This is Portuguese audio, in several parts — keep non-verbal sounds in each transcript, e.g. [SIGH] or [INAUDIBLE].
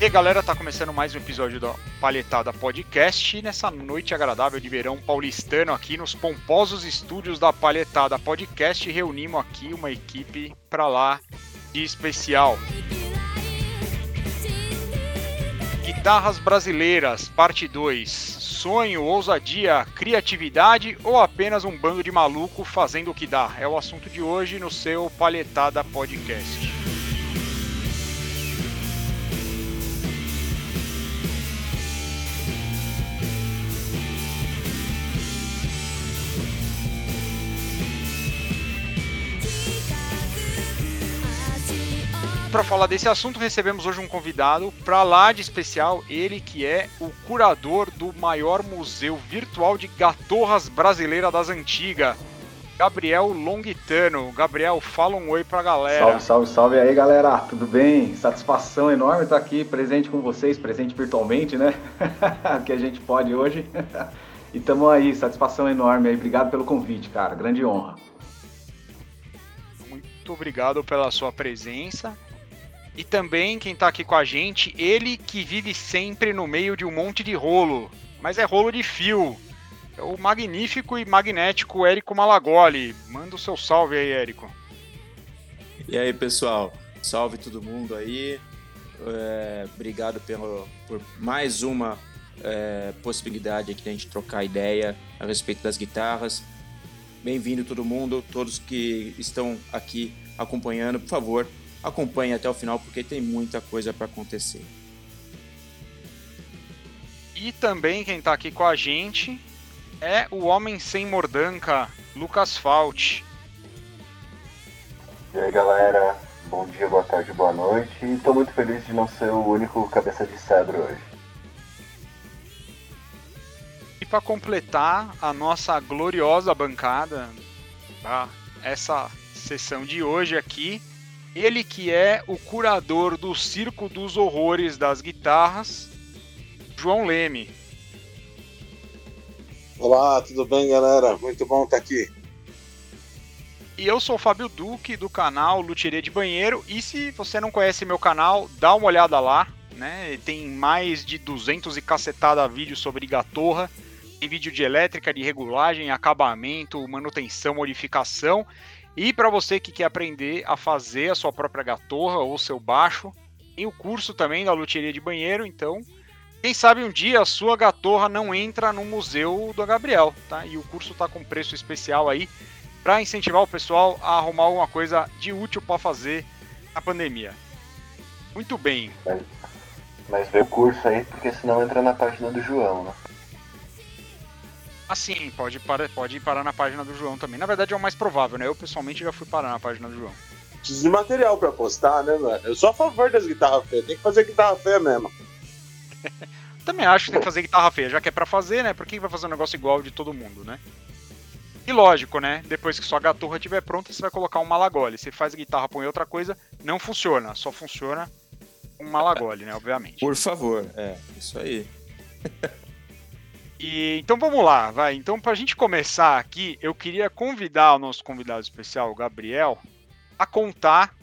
E galera, tá começando mais um episódio da Palhetada Podcast. Nessa noite agradável de verão paulistano aqui nos pomposos estúdios da Palhetada Podcast, reunimos aqui uma equipe pra lá de especial. Guitarras Brasileiras, parte 2. Sonho, ousadia, criatividade ou apenas um bando de maluco fazendo o que dá? É o assunto de hoje no seu Palhetada Podcast. Para falar desse assunto, recebemos hoje um convidado para lá de especial, ele que é o curador do maior museu virtual de gatorras brasileira das antigas, Gabriel Longitano. Gabriel, fala um oi pra galera. Salve, salve, salve aí, galera. Tudo bem? Satisfação enorme estar aqui presente com vocês, presente virtualmente, né? [LAUGHS] que a gente pode hoje. [LAUGHS] e tamo aí, satisfação enorme aí. Obrigado pelo convite, cara. Grande honra. Muito obrigado pela sua presença. E também quem tá aqui com a gente, ele que vive sempre no meio de um monte de rolo, mas é rolo de fio. É o magnífico e magnético Érico Malagoli. Manda o seu salve aí, Érico. E aí, pessoal? Salve todo mundo aí. É, obrigado pelo, por mais uma é, possibilidade aqui de a gente trocar ideia a respeito das guitarras. Bem-vindo todo mundo, todos que estão aqui acompanhando, por favor, acompanhe até o final porque tem muita coisa para acontecer. E também quem está aqui com a gente é o homem sem mordanca, Lucas Fault. E aí galera, bom dia, boa tarde, boa noite. E estou muito feliz de não ser o único cabeça de cedro hoje. E para completar a nossa gloriosa bancada, tá? essa sessão de hoje aqui, ele que é o curador do Circo dos Horrores das Guitarras, João Leme. Olá, tudo bem, galera? Muito bom estar aqui. E eu sou o Fábio Duque, do canal Luthieria de Banheiro. E se você não conhece meu canal, dá uma olhada lá. Né? Tem mais de 200 e cacetada vídeos sobre gatorra. Tem vídeo de elétrica, de regulagem, acabamento, manutenção, modificação. E para você que quer aprender a fazer a sua própria gatorra ou seu baixo, tem o curso também da luthieria de banheiro, então quem sabe um dia a sua gatorra não entra no museu do Gabriel, tá? E o curso tá com preço especial aí para incentivar o pessoal a arrumar alguma coisa de útil para fazer na pandemia. Muito bem. Mas, mas vê o curso aí, porque senão entra na página do João, né? Assim, pode, para, pode parar na página do João também. Na verdade é o mais provável, né? Eu pessoalmente já fui parar na página do João. Preciso de material pra postar, né, mano? Eu sou a favor das guitarras feias, tem que fazer guitarra feia mesmo. [LAUGHS] também acho que tem que fazer guitarra feia, já que é pra fazer, né? Por que vai fazer um negócio igual de todo mundo, né? E lógico, né? Depois que sua gatorra estiver pronta, você vai colocar um malagole. Você faz a guitarra, põe outra coisa, não funciona. Só funciona um malagole, né? Obviamente. Por favor, é, isso aí. [LAUGHS] E, então vamos lá, vai. Então, para a gente começar aqui, eu queria convidar o nosso convidado especial, o Gabriel, a contar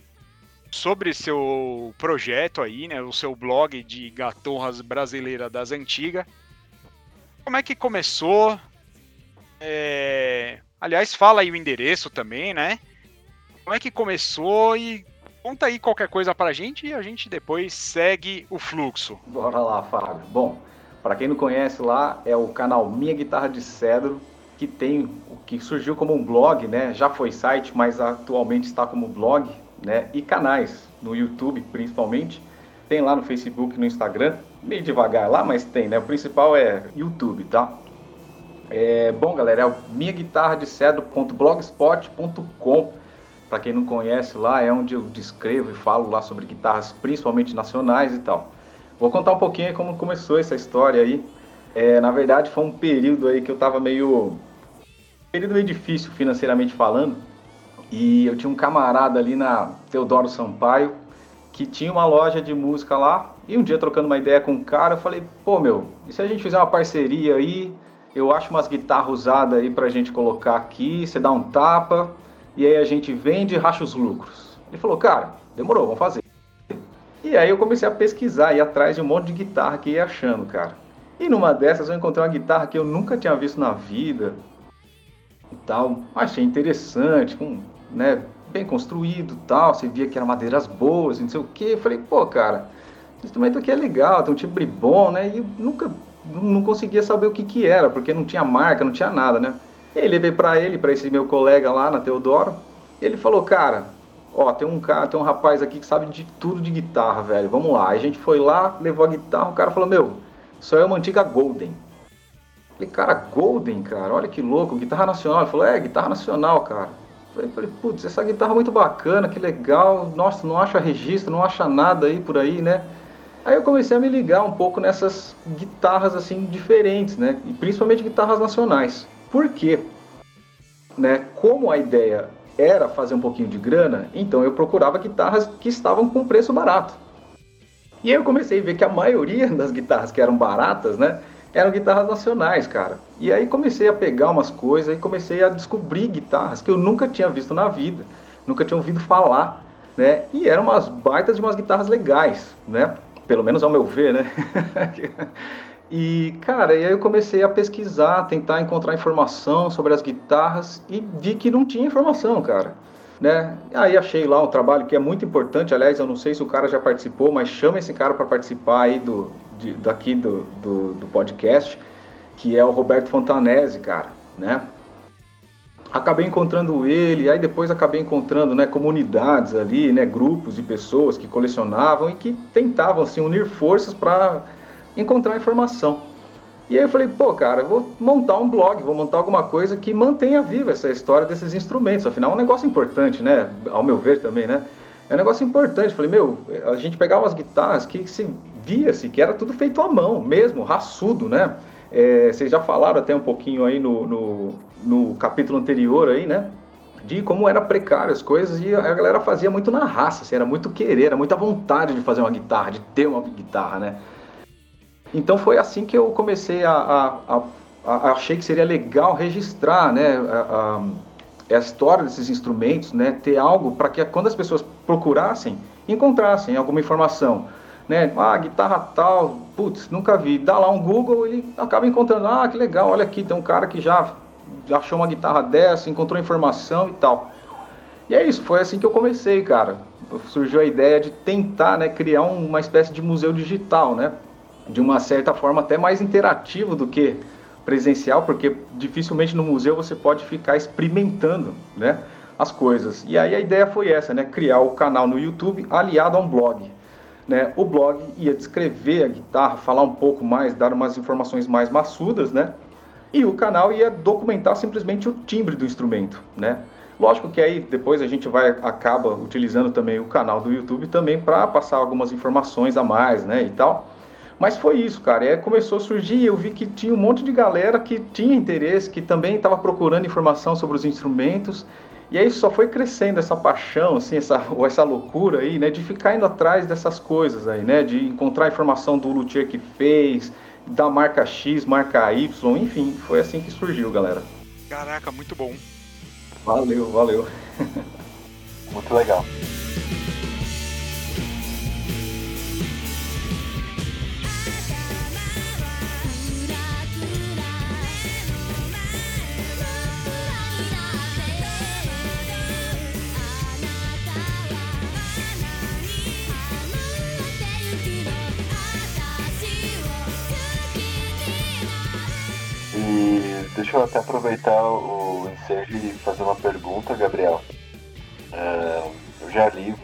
sobre seu projeto aí, né? O seu blog de gatorras brasileira das antigas. Como é que começou? É... Aliás, fala aí o endereço também, né? Como é que começou e conta aí qualquer coisa pra gente e a gente depois segue o fluxo. Bora lá, Fábio. Bom, para quem não conhece lá, é o canal Minha Guitarra de Cedro, que tem o que surgiu como um blog, né? Já foi site, mas atualmente está como blog, né? E canais no YouTube, principalmente. Tem lá no Facebook, no Instagram, meio devagar lá, mas tem, né? O principal é YouTube, tá? É, bom, galera, é o minha guitarra de cedro.blogspot.com. Para quem não conhece lá, é onde eu descrevo e falo lá sobre guitarras, principalmente nacionais e tal. Vou contar um pouquinho como começou essa história aí. É, na verdade, foi um período aí que eu tava meio. período meio difícil financeiramente falando. E eu tinha um camarada ali na Teodoro Sampaio que tinha uma loja de música lá. E um dia, trocando uma ideia com um cara, eu falei: pô, meu, e se a gente fizer uma parceria aí? Eu acho umas guitarras usadas aí pra gente colocar aqui, você dá um tapa, e aí a gente vende e racha os lucros. Ele falou: cara, demorou, vamos fazer. E aí eu comecei a pesquisar, ir atrás de um monte de guitarra que ia achando, cara. E numa dessas eu encontrei uma guitarra que eu nunca tinha visto na vida. E tal, achei interessante, com, né, bem construído tal. Você via que eram madeiras boas, não sei o que. Falei, pô, cara, esse instrumento aqui é legal, tem um timbre bom, né? E eu nunca, não conseguia saber o que que era, porque não tinha marca, não tinha nada, né? E aí levei para ele, para esse meu colega lá na Teodoro. E ele falou, cara, ó, tem um cara, tem um rapaz aqui que sabe de tudo de guitarra, velho. Vamos lá. Aí a gente foi lá, levou a guitarra, o cara falou, meu, isso é uma antiga Golden. Falei, cara, Golden, cara, olha que louco, guitarra nacional. Ele falou, é, guitarra nacional, cara. Falei, falei putz, essa guitarra é muito bacana, que legal. Nossa, não acha registro, não acha nada aí por aí, né? Aí eu comecei a me ligar um pouco nessas guitarras assim diferentes, né? E principalmente guitarras nacionais. Por quê? Né? Como a ideia era fazer um pouquinho de grana, então eu procurava guitarras que estavam com preço barato. E aí eu comecei a ver que a maioria [LAUGHS] das guitarras que eram baratas, né, eram guitarras nacionais, cara. E aí comecei a pegar umas coisas e comecei a descobrir guitarras que eu nunca tinha visto na vida, nunca tinha ouvido falar, né? E eram umas baitas de umas guitarras legais, né? Pelo menos ao meu ver, né? [LAUGHS] E, cara, e aí eu comecei a pesquisar, tentar encontrar informação sobre as guitarras e vi que não tinha informação, cara. Né? Aí achei lá um trabalho que é muito importante, aliás, eu não sei se o cara já participou, mas chama esse cara para participar aí do, de, daqui do, do, do, podcast, que é o Roberto Fontanese, cara, né? Acabei encontrando ele, aí depois acabei encontrando, né, comunidades ali, né, grupos de pessoas que colecionavam e que tentavam, assim, unir forças para encontrar informação. E aí eu falei, pô, cara, vou montar um blog, vou montar alguma coisa que mantenha viva essa história desses instrumentos. Afinal, é um negócio importante, né? Ao meu ver também, né? É um negócio importante. Falei, meu, a gente pegava umas guitarras que se via-se que era tudo feito à mão, mesmo, raçudo, né? É, vocês já falaram até um pouquinho aí no, no, no capítulo anterior aí, né? de como era precário as coisas e a galera fazia muito na raça, assim, era muito querer, era muita vontade de fazer uma guitarra, de ter uma guitarra, né? Então foi assim que eu comecei a, a, a, a achei que seria legal registrar, né, a, a, história desses instrumentos, né, ter algo para que quando as pessoas procurassem encontrassem alguma informação, né, ah, guitarra tal, putz, nunca vi, dá lá um Google, ele acaba encontrando, ah, que legal, olha aqui, tem um cara que já, já achou uma guitarra dessa, encontrou informação e tal. E é isso, foi assim que eu comecei, cara. Surgiu a ideia de tentar, né, criar uma espécie de museu digital, né, de uma certa forma até mais interativo do que presencial, porque dificilmente no museu você pode ficar experimentando, né, as coisas. E aí a ideia foi essa, né, criar o canal no YouTube aliado a um blog. Né? O blog ia descrever a guitarra, falar um pouco mais, dar umas informações mais maçudas, né? E o canal ia documentar simplesmente o timbre do instrumento, né? Lógico que aí depois a gente vai acaba utilizando também o canal do YouTube também para passar algumas informações a mais, né, e tal. Mas foi isso, cara. E aí começou a surgir, eu vi que tinha um monte de galera que tinha interesse, que também estava procurando informação sobre os instrumentos. E aí só foi crescendo essa paixão, assim, essa, [LAUGHS] ou essa loucura aí, né, de ficar indo atrás dessas coisas aí, né, de encontrar informação do luthier que fez, da marca X, marca Y, enfim, foi assim que surgiu, galera. Caraca, muito bom. Valeu, valeu. [LAUGHS] muito legal. Deixa eu até aproveitar o ensejo e fazer uma pergunta, Gabriel. Uh, eu já li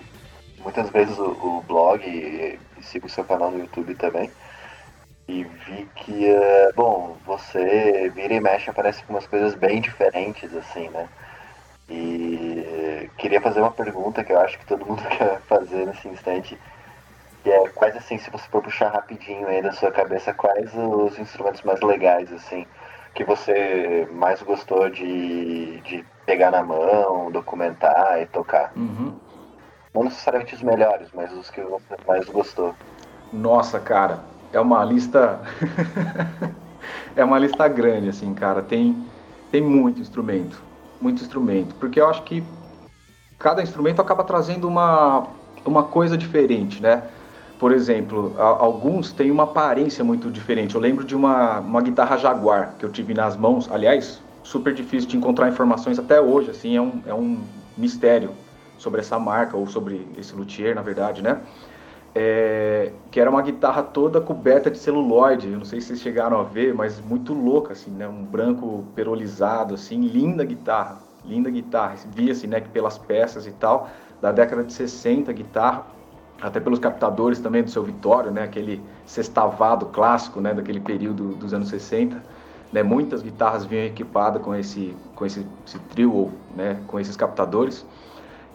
muitas vezes o, o blog e, e, sigo o seu canal no YouTube também. E vi que, uh, bom, você vira e mexe aparece com umas coisas bem diferentes, assim, né? E queria fazer uma pergunta que eu acho que todo mundo [LAUGHS] quer fazer nesse instante. Que é quais, assim, se você for puxar rapidinho aí da sua cabeça, quais os instrumentos mais legais, assim, que você mais gostou de, de pegar na mão, documentar e tocar? Uhum. Não necessariamente os melhores, mas os que você mais gostou. Nossa, cara, é uma lista. [LAUGHS] é uma lista grande, assim, cara. Tem, tem muito instrumento. Muito instrumento. Porque eu acho que cada instrumento acaba trazendo uma, uma coisa diferente, né? Por exemplo, a, alguns têm uma aparência muito diferente. Eu lembro de uma, uma guitarra Jaguar que eu tive nas mãos, aliás, super difícil de encontrar informações até hoje, assim, é um, é um mistério sobre essa marca, ou sobre esse luthier, na verdade, né? É, que era uma guitarra toda coberta de celuloide, eu não sei se vocês chegaram a ver, mas muito louca, assim, né? Um branco perolizado, assim, linda guitarra, linda guitarra, via-se, né, pelas peças e tal, da década de 60, guitarra, até pelos captadores também do seu Vitório, né, aquele sextavado clássico, né, daquele período dos anos 60, né, muitas guitarras vinham equipadas com esse, com esse, esse trio, né, com esses captadores,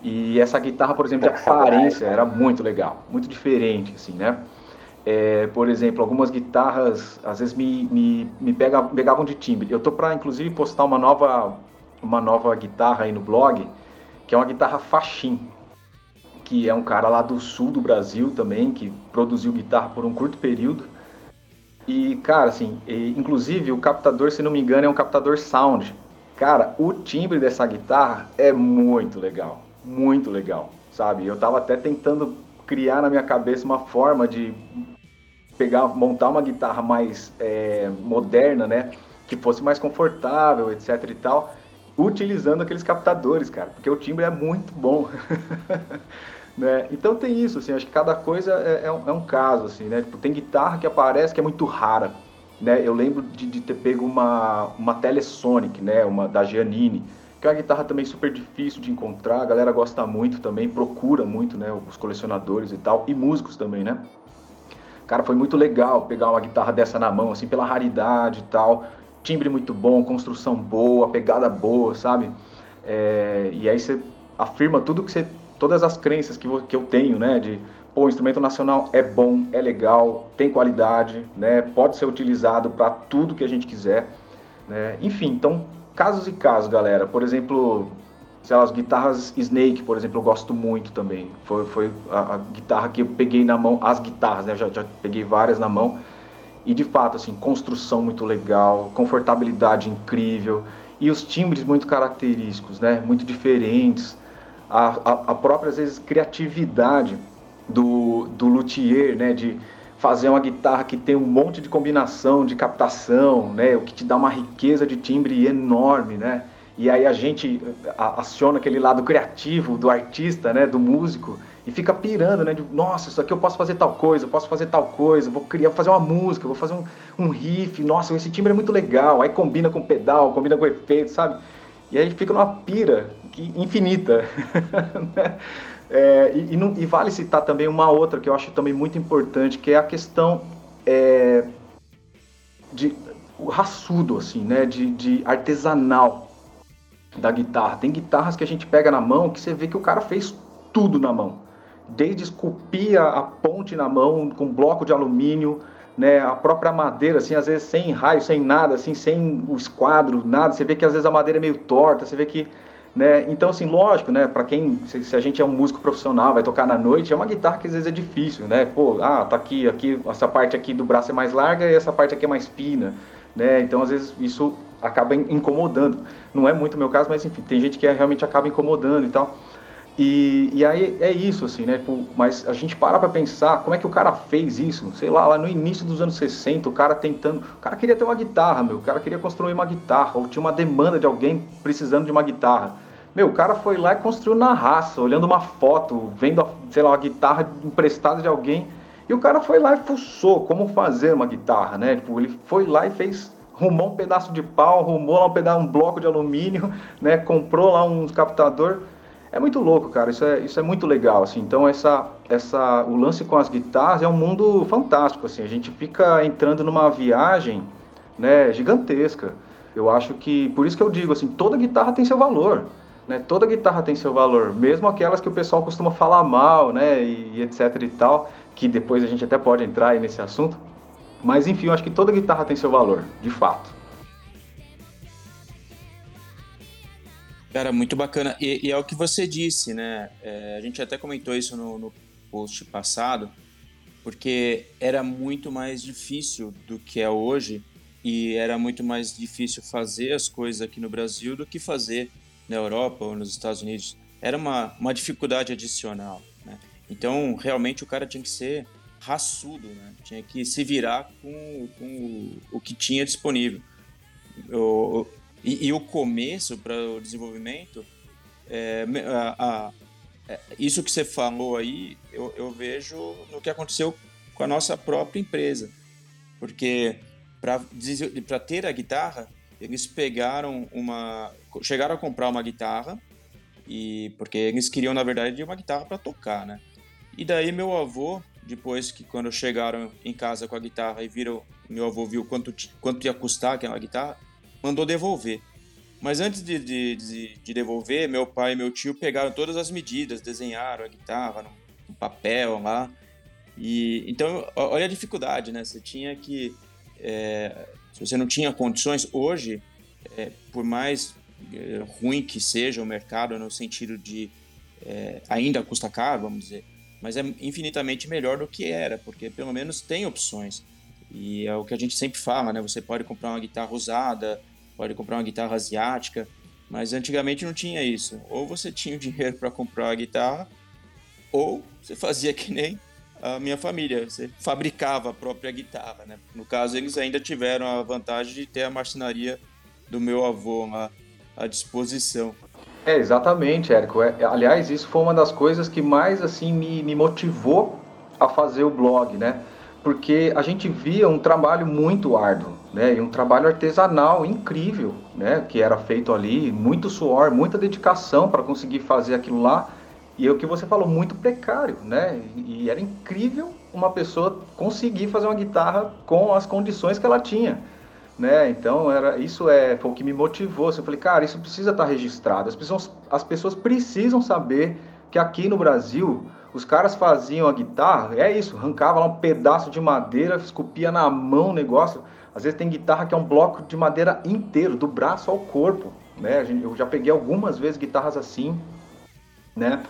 e essa guitarra, por exemplo, de aparência era muito legal, muito diferente, assim, né? É, por exemplo, algumas guitarras às vezes me, me, me pega, pegavam de timbre. Eu tô para inclusive postar uma nova, uma nova guitarra aí no blog, que é uma guitarra Faxin, que é um cara lá do sul do Brasil também, que produziu guitarra por um curto período. E, cara, assim, e, inclusive o captador, se não me engano, é um captador sound. Cara, o timbre dessa guitarra é muito legal muito legal, sabe? Eu tava até tentando criar na minha cabeça uma forma de pegar, montar uma guitarra mais é, moderna, né? Que fosse mais confortável, etc e tal, utilizando aqueles captadores, cara, porque o timbre é muito bom. [LAUGHS] né? Então tem isso, assim, acho que cada coisa é, é, um, é um, caso, assim, né? Tipo, tem guitarra que aparece que é muito rara, né? Eu lembro de, de ter pego uma, uma Telesonic, né? Uma da Giannini, que é uma guitarra também super difícil de encontrar, a galera gosta muito também, procura muito, né, os colecionadores e tal, e músicos também, né? Cara, foi muito legal pegar uma guitarra dessa na mão, assim, pela raridade e tal, timbre muito bom, construção boa, pegada boa, sabe? É, e aí você afirma tudo que você, todas as crenças que, que eu tenho, né, de pô, o instrumento nacional é bom, é legal, tem qualidade, né, pode ser utilizado para tudo que a gente quiser, né? Enfim, então casos e casos, galera. Por exemplo, sei lá, as guitarras Snake, por exemplo, eu gosto muito também. Foi, foi a, a guitarra que eu peguei na mão, as guitarras, né? Já, já peguei várias na mão. E de fato, assim, construção muito legal, confortabilidade incrível e os timbres muito característicos, né? Muito diferentes. A, a, própria, às vezes, criatividade do, do luthier, né? De, fazer uma guitarra que tem um monte de combinação de captação, né? O que te dá uma riqueza de timbre enorme, né? E aí a gente aciona aquele lado criativo do artista, né? Do músico e fica pirando, né? De, nossa, isso aqui eu posso fazer tal coisa, eu posso fazer tal coisa, vou criar, fazer uma música, vou fazer um, um riff, nossa, esse timbre é muito legal. Aí combina com pedal, combina com efeito, sabe? E aí fica numa pira infinita. [LAUGHS] Né? É, e, e, não, e, vale citar também uma outra que eu acho também muito importante, que é a questão é, de raçudo, assim, né? De, de, artesanal da guitarra. Tem guitarras que a gente pega na mão que você vê que o cara fez tudo na mão. Desde esculpir a, a ponte na mão com bloco de alumínio, né, a própria madeira, assim, às vezes sem raio, sem nada, assim, sem o esquadro, nada. Você vê que às vezes a madeira é meio torta, você vê que né? Então, assim, lógico, né? Para quem, se, se, a gente é um músico profissional, vai tocar na noite, é uma guitarra que às vezes é difícil, né? Pô, ah, tá aqui, aqui, essa parte aqui do braço é mais larga e essa parte aqui é mais fina, né? Então, às vezes, isso acaba incomodando. Não é muito o meu caso, mas enfim, tem gente que é, realmente acaba incomodando e tal. E, e aí é isso, assim, né? Mas a gente para pra pensar como é que o cara fez isso. Sei lá, lá no início dos anos 60, o cara tentando. O cara queria ter uma guitarra, meu. O cara queria construir uma guitarra. Ou tinha uma demanda de alguém precisando de uma guitarra. Meu, o cara foi lá e construiu na raça, olhando uma foto, vendo, sei lá, uma guitarra emprestada de alguém. E o cara foi lá e fuçou como fazer uma guitarra, né? Tipo, ele foi lá e fez rumou um pedaço de pau, rumou lá um pedaço, um bloco de alumínio, [LAUGHS] né? Comprou lá um captador. É muito louco, cara. Isso é, isso é muito legal, assim. Então essa, essa, o lance com as guitarras é um mundo fantástico, assim. A gente fica entrando numa viagem, né? Gigantesca. Eu acho que por isso que eu digo assim, toda guitarra tem seu valor. Né? Toda guitarra tem seu valor, mesmo aquelas que o pessoal costuma falar mal, né? E, e etc e tal, que depois a gente até pode entrar nesse assunto. Mas enfim, eu acho que toda guitarra tem seu valor, de fato. Cara, muito bacana. E, e é o que você disse, né? É, a gente até comentou isso no, no post passado, porque era muito mais difícil do que é hoje e era muito mais difícil fazer as coisas aqui no Brasil do que fazer na Europa ou nos Estados Unidos, era uma, uma dificuldade adicional. Né? Então, realmente, o cara tinha que ser raçudo, né? Tinha que se virar com, com o que tinha disponível. O, e, e, o começo para o desenvolvimento, é, a, a, é, isso que você falou aí, eu, eu vejo no que aconteceu com a nossa própria empresa. Porque para ter a guitarra, eles pegaram uma. chegaram a comprar uma guitarra, e porque eles queriam, na verdade, uma guitarra para tocar, né? E daí meu avô, depois que quando chegaram em casa com a guitarra e viram, meu avô viu quanto, quanto ia custar aquela guitarra, mandou devolver. Mas antes de, de, de, de devolver, meu pai e meu tio pegaram todas as medidas, desenharam a guitarra no, no papel lá. E então, olha a dificuldade, né? Você tinha que é, se você não tinha condições, hoje, é, por mais é, ruim que seja o mercado no sentido de é, ainda custa caro, vamos dizer, mas é infinitamente melhor do que era, porque pelo menos tem opções. E é o que a gente sempre fala, né? Você pode comprar uma guitarra usada, pode comprar uma guitarra asiática, mas antigamente não tinha isso. Ou você tinha o dinheiro para comprar uma guitarra, ou você fazia que nem a minha família. Você fabricava a própria guitarra, né? No caso, eles ainda tiveram a vantagem de ter a marcenaria do meu avô lá à disposição. É, exatamente, Érico. É, aliás, isso foi uma das coisas que mais assim me, me motivou a fazer o blog, né? Porque a gente via um trabalho muito árduo, né? E um trabalho artesanal incrível, né? Que era feito ali, muito suor, muita dedicação para conseguir fazer aquilo lá e é o que você falou, muito precário, né? E era incrível uma pessoa conseguir fazer uma guitarra com as condições que ela tinha, né? Então era isso é foi o que me motivou. Eu falei, cara, isso precisa estar registrado. As pessoas, as pessoas precisam saber que aqui no Brasil os caras faziam a guitarra, é isso, arrancava lá um pedaço de madeira, esculpia na mão o negócio. Às vezes tem guitarra que é um bloco de madeira inteiro, do braço ao corpo, né? Eu já peguei algumas vezes guitarras assim, né?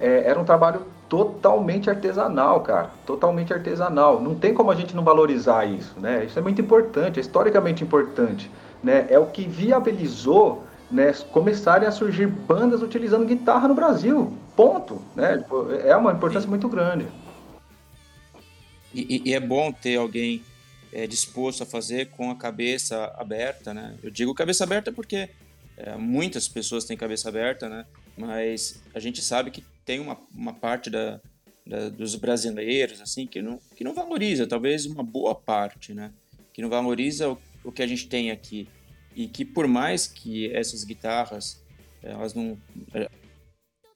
é, era um trabalho totalmente artesanal, cara, totalmente artesanal. Não tem como a gente não valorizar isso, né? Isso é muito importante, é historicamente importante, né? É o que viabilizou, né, começarem a surgir bandas utilizando guitarra no Brasil. Ponto, né? Tipo, é uma importância muito grande. E, e, é bom ter alguém é, disposto a fazer com a cabeça aberta, né? Eu digo cabeça aberta porque é, muitas pessoas têm cabeça aberta, né? Mas a gente sabe que tem uma, uma parte da, da, dos brasileiros assim que não, que não valoriza, talvez uma boa parte, né? Que não valoriza o, o que a gente tem aqui. E que por mais que essas guitarras, elas não...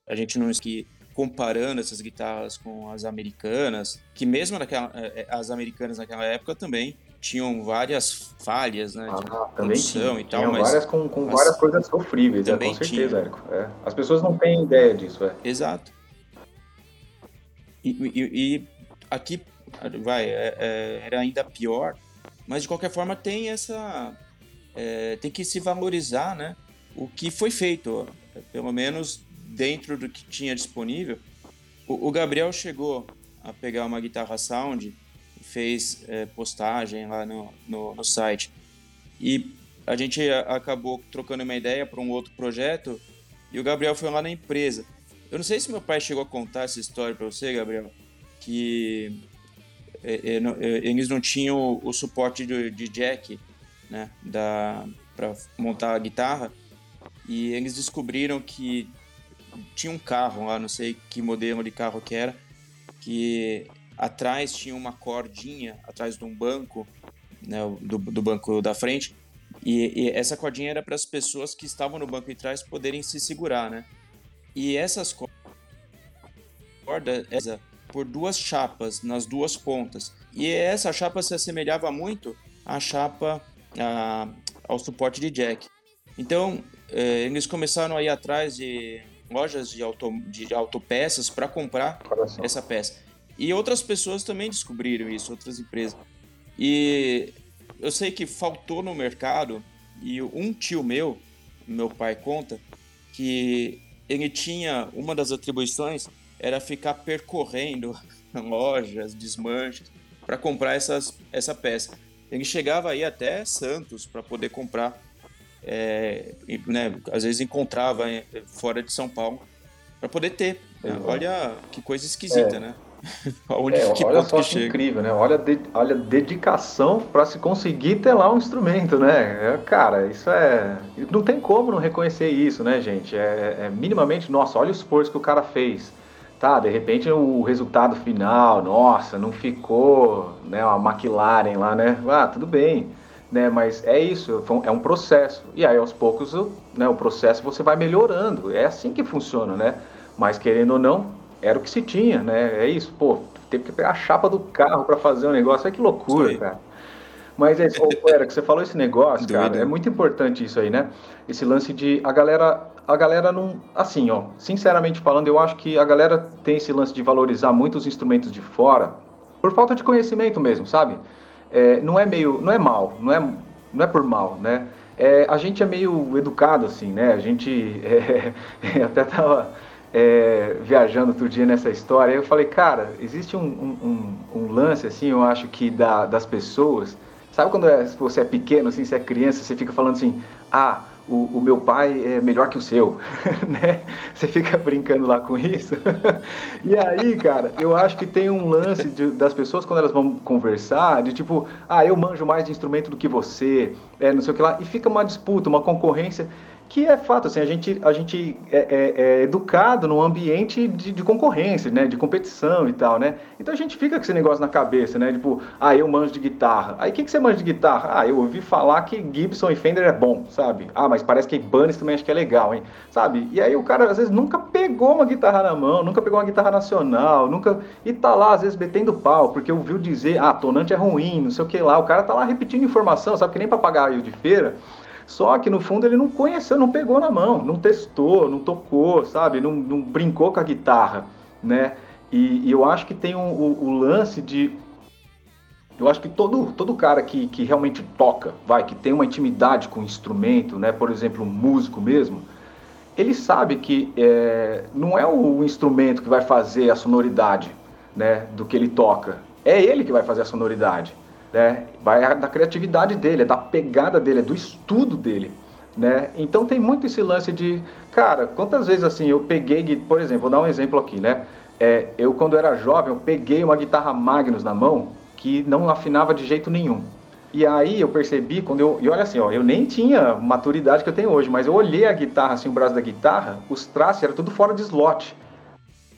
A gente não... Que, comparando essas guitarras com as americanas, que mesmo naquela, é, é, as americanas naquela época também tinham várias falhas, né? De ah, produção e tal. Tinham várias com, com várias coisas sofríveis, é, com certeza. Érico. É. As pessoas não têm ideia disso, é. Exato. E, e, e aqui, vai, é, é, era ainda pior, mas de qualquer forma tem essa... Tem que se valorizar, né? O que foi feito, pelo menos dentro do que tinha disponível. O, o Gabriel chegou a pegar uma guitarra Sound fez é, postagem lá no, no, no, site. E a gente acabou trocando uma ideia para um outro projeto e o Gabriel foi lá na empresa. Eu não sei se meu pai chegou a contar essa história para você, Gabriel, que é, é, é, eles não tinham o suporte de jack, né, para montar a guitarra e eles descobriram que tinha um carro lá, não sei que modelo de carro que era, que Atrás tinha uma cordinha, atrás de um banco, né, do, do banco da frente, e, e essa cordinha era para as pessoas que estavam no banco de trás poderem se segurar, né? E essas cordas por duas chapas nas duas pontas. E essa chapa se assemelhava muito à chapa a, ao suporte de jack. Então, eh, eles começaram a ir atrás de lojas de, auto, de autopeças para comprar essa peça. E outras pessoas também descobriram isso, outras empresas. E eu sei que faltou no mercado, e um tio meu, meu pai conta, que ele tinha uma das atribuições era ficar percorrendo [LAUGHS] lojas, desmanches, para comprar essas, essa peça. Ele chegava aí até Santos para poder comprar, é, né, às vezes encontrava fora de São Paulo, para poder ter. Né? Olha que coisa esquisita, é. né? [LAUGHS] Onde, é, que olha só que, que incrível, né? Olha, de, olha a dedicação para se conseguir ter lá um instrumento, né? É, cara, isso é. Não tem como não reconhecer isso, né, gente? É, é minimamente, nossa, olha o esforço que o cara fez. Tá, de repente o resultado final, nossa, não ficou, né, uma McLaren lá, né? Ah, tudo bem, né? Mas é isso, é um processo. E aí aos poucos, né, o processo você vai melhorando. É assim que funciona, né? Mas querendo ou não, era o que se tinha, né? É isso, pô, teve que pegar a chapa do carro para fazer o um negócio, é que loucura, Sim. cara. Mas é, oh, era que você falou esse negócio, cara, é muito importante isso aí, né? Esse lance de a galera, a galera não, assim, ó, sinceramente falando, eu acho que a galera tem esse lance de valorizar muito os instrumentos de fora por falta de conhecimento mesmo, sabe? É, não é meio, não é mal, não é, não é por mal, né? É, a gente é meio educado assim, né? A gente [LAUGHS] é, até tava é, viajando outro dia nessa história, eu falei, cara, existe um, um, um lance, assim, eu acho que da, das pessoas. Sabe quando é, você é pequeno, assim, você é criança, você fica falando assim, ah, o, o meu pai é melhor que o seu, [LAUGHS] né? Você fica brincando lá com isso. [LAUGHS] e aí, cara, eu acho que tem um lance de, das pessoas quando elas vão conversar, de tipo, ah, eu manjo mais de instrumento do que você, é, não sei o que lá, e fica uma disputa, uma concorrência que é fato, assim, a gente, a gente é, é, é educado num ambiente de, de, concorrência, né, de competição e tal, né, então a gente fica com esse negócio na cabeça, né, tipo, ah, eu manjo de guitarra, aí o que, que você manja de guitarra? Ah, eu ouvi falar que Gibson e Fender é bom, sabe, ah, mas parece que Ibanez também acho que é legal, hein, sabe, e aí o cara às vezes nunca pegou uma guitarra na mão, nunca pegou uma guitarra nacional, nunca, e tá lá às vezes betendo pau, porque ouviu dizer, ah, tonante é ruim, não sei o que lá, o cara tá lá repetindo informação, sabe, que nem papagaio de feira, só que no fundo ele não conheceu, não pegou na mão, não testou, não tocou, sabe? Não, não brincou com a guitarra, né? E, e eu acho que tem um, o, o, lance de. Eu acho que todo, todo cara que, que realmente toca, vai, que tem uma intimidade com o instrumento, né? Por exemplo, um músico mesmo, ele sabe que é, não é o instrumento que vai fazer a sonoridade né, do que ele toca, é ele que vai fazer a sonoridade né? Vai da criatividade dele, é da pegada dele, é do estudo dele, né? Então tem muito esse lance de, cara, quantas vezes assim eu peguei, por exemplo, vou dar um exemplo aqui, né? É, eu quando era jovem, eu peguei uma guitarra Magnus na mão que não afinava de jeito nenhum. E aí eu percebi quando eu, e olha assim, ó, eu nem tinha maturidade que eu tenho hoje, mas eu olhei a guitarra assim, o braço da guitarra, os traços eram tudo fora de slot.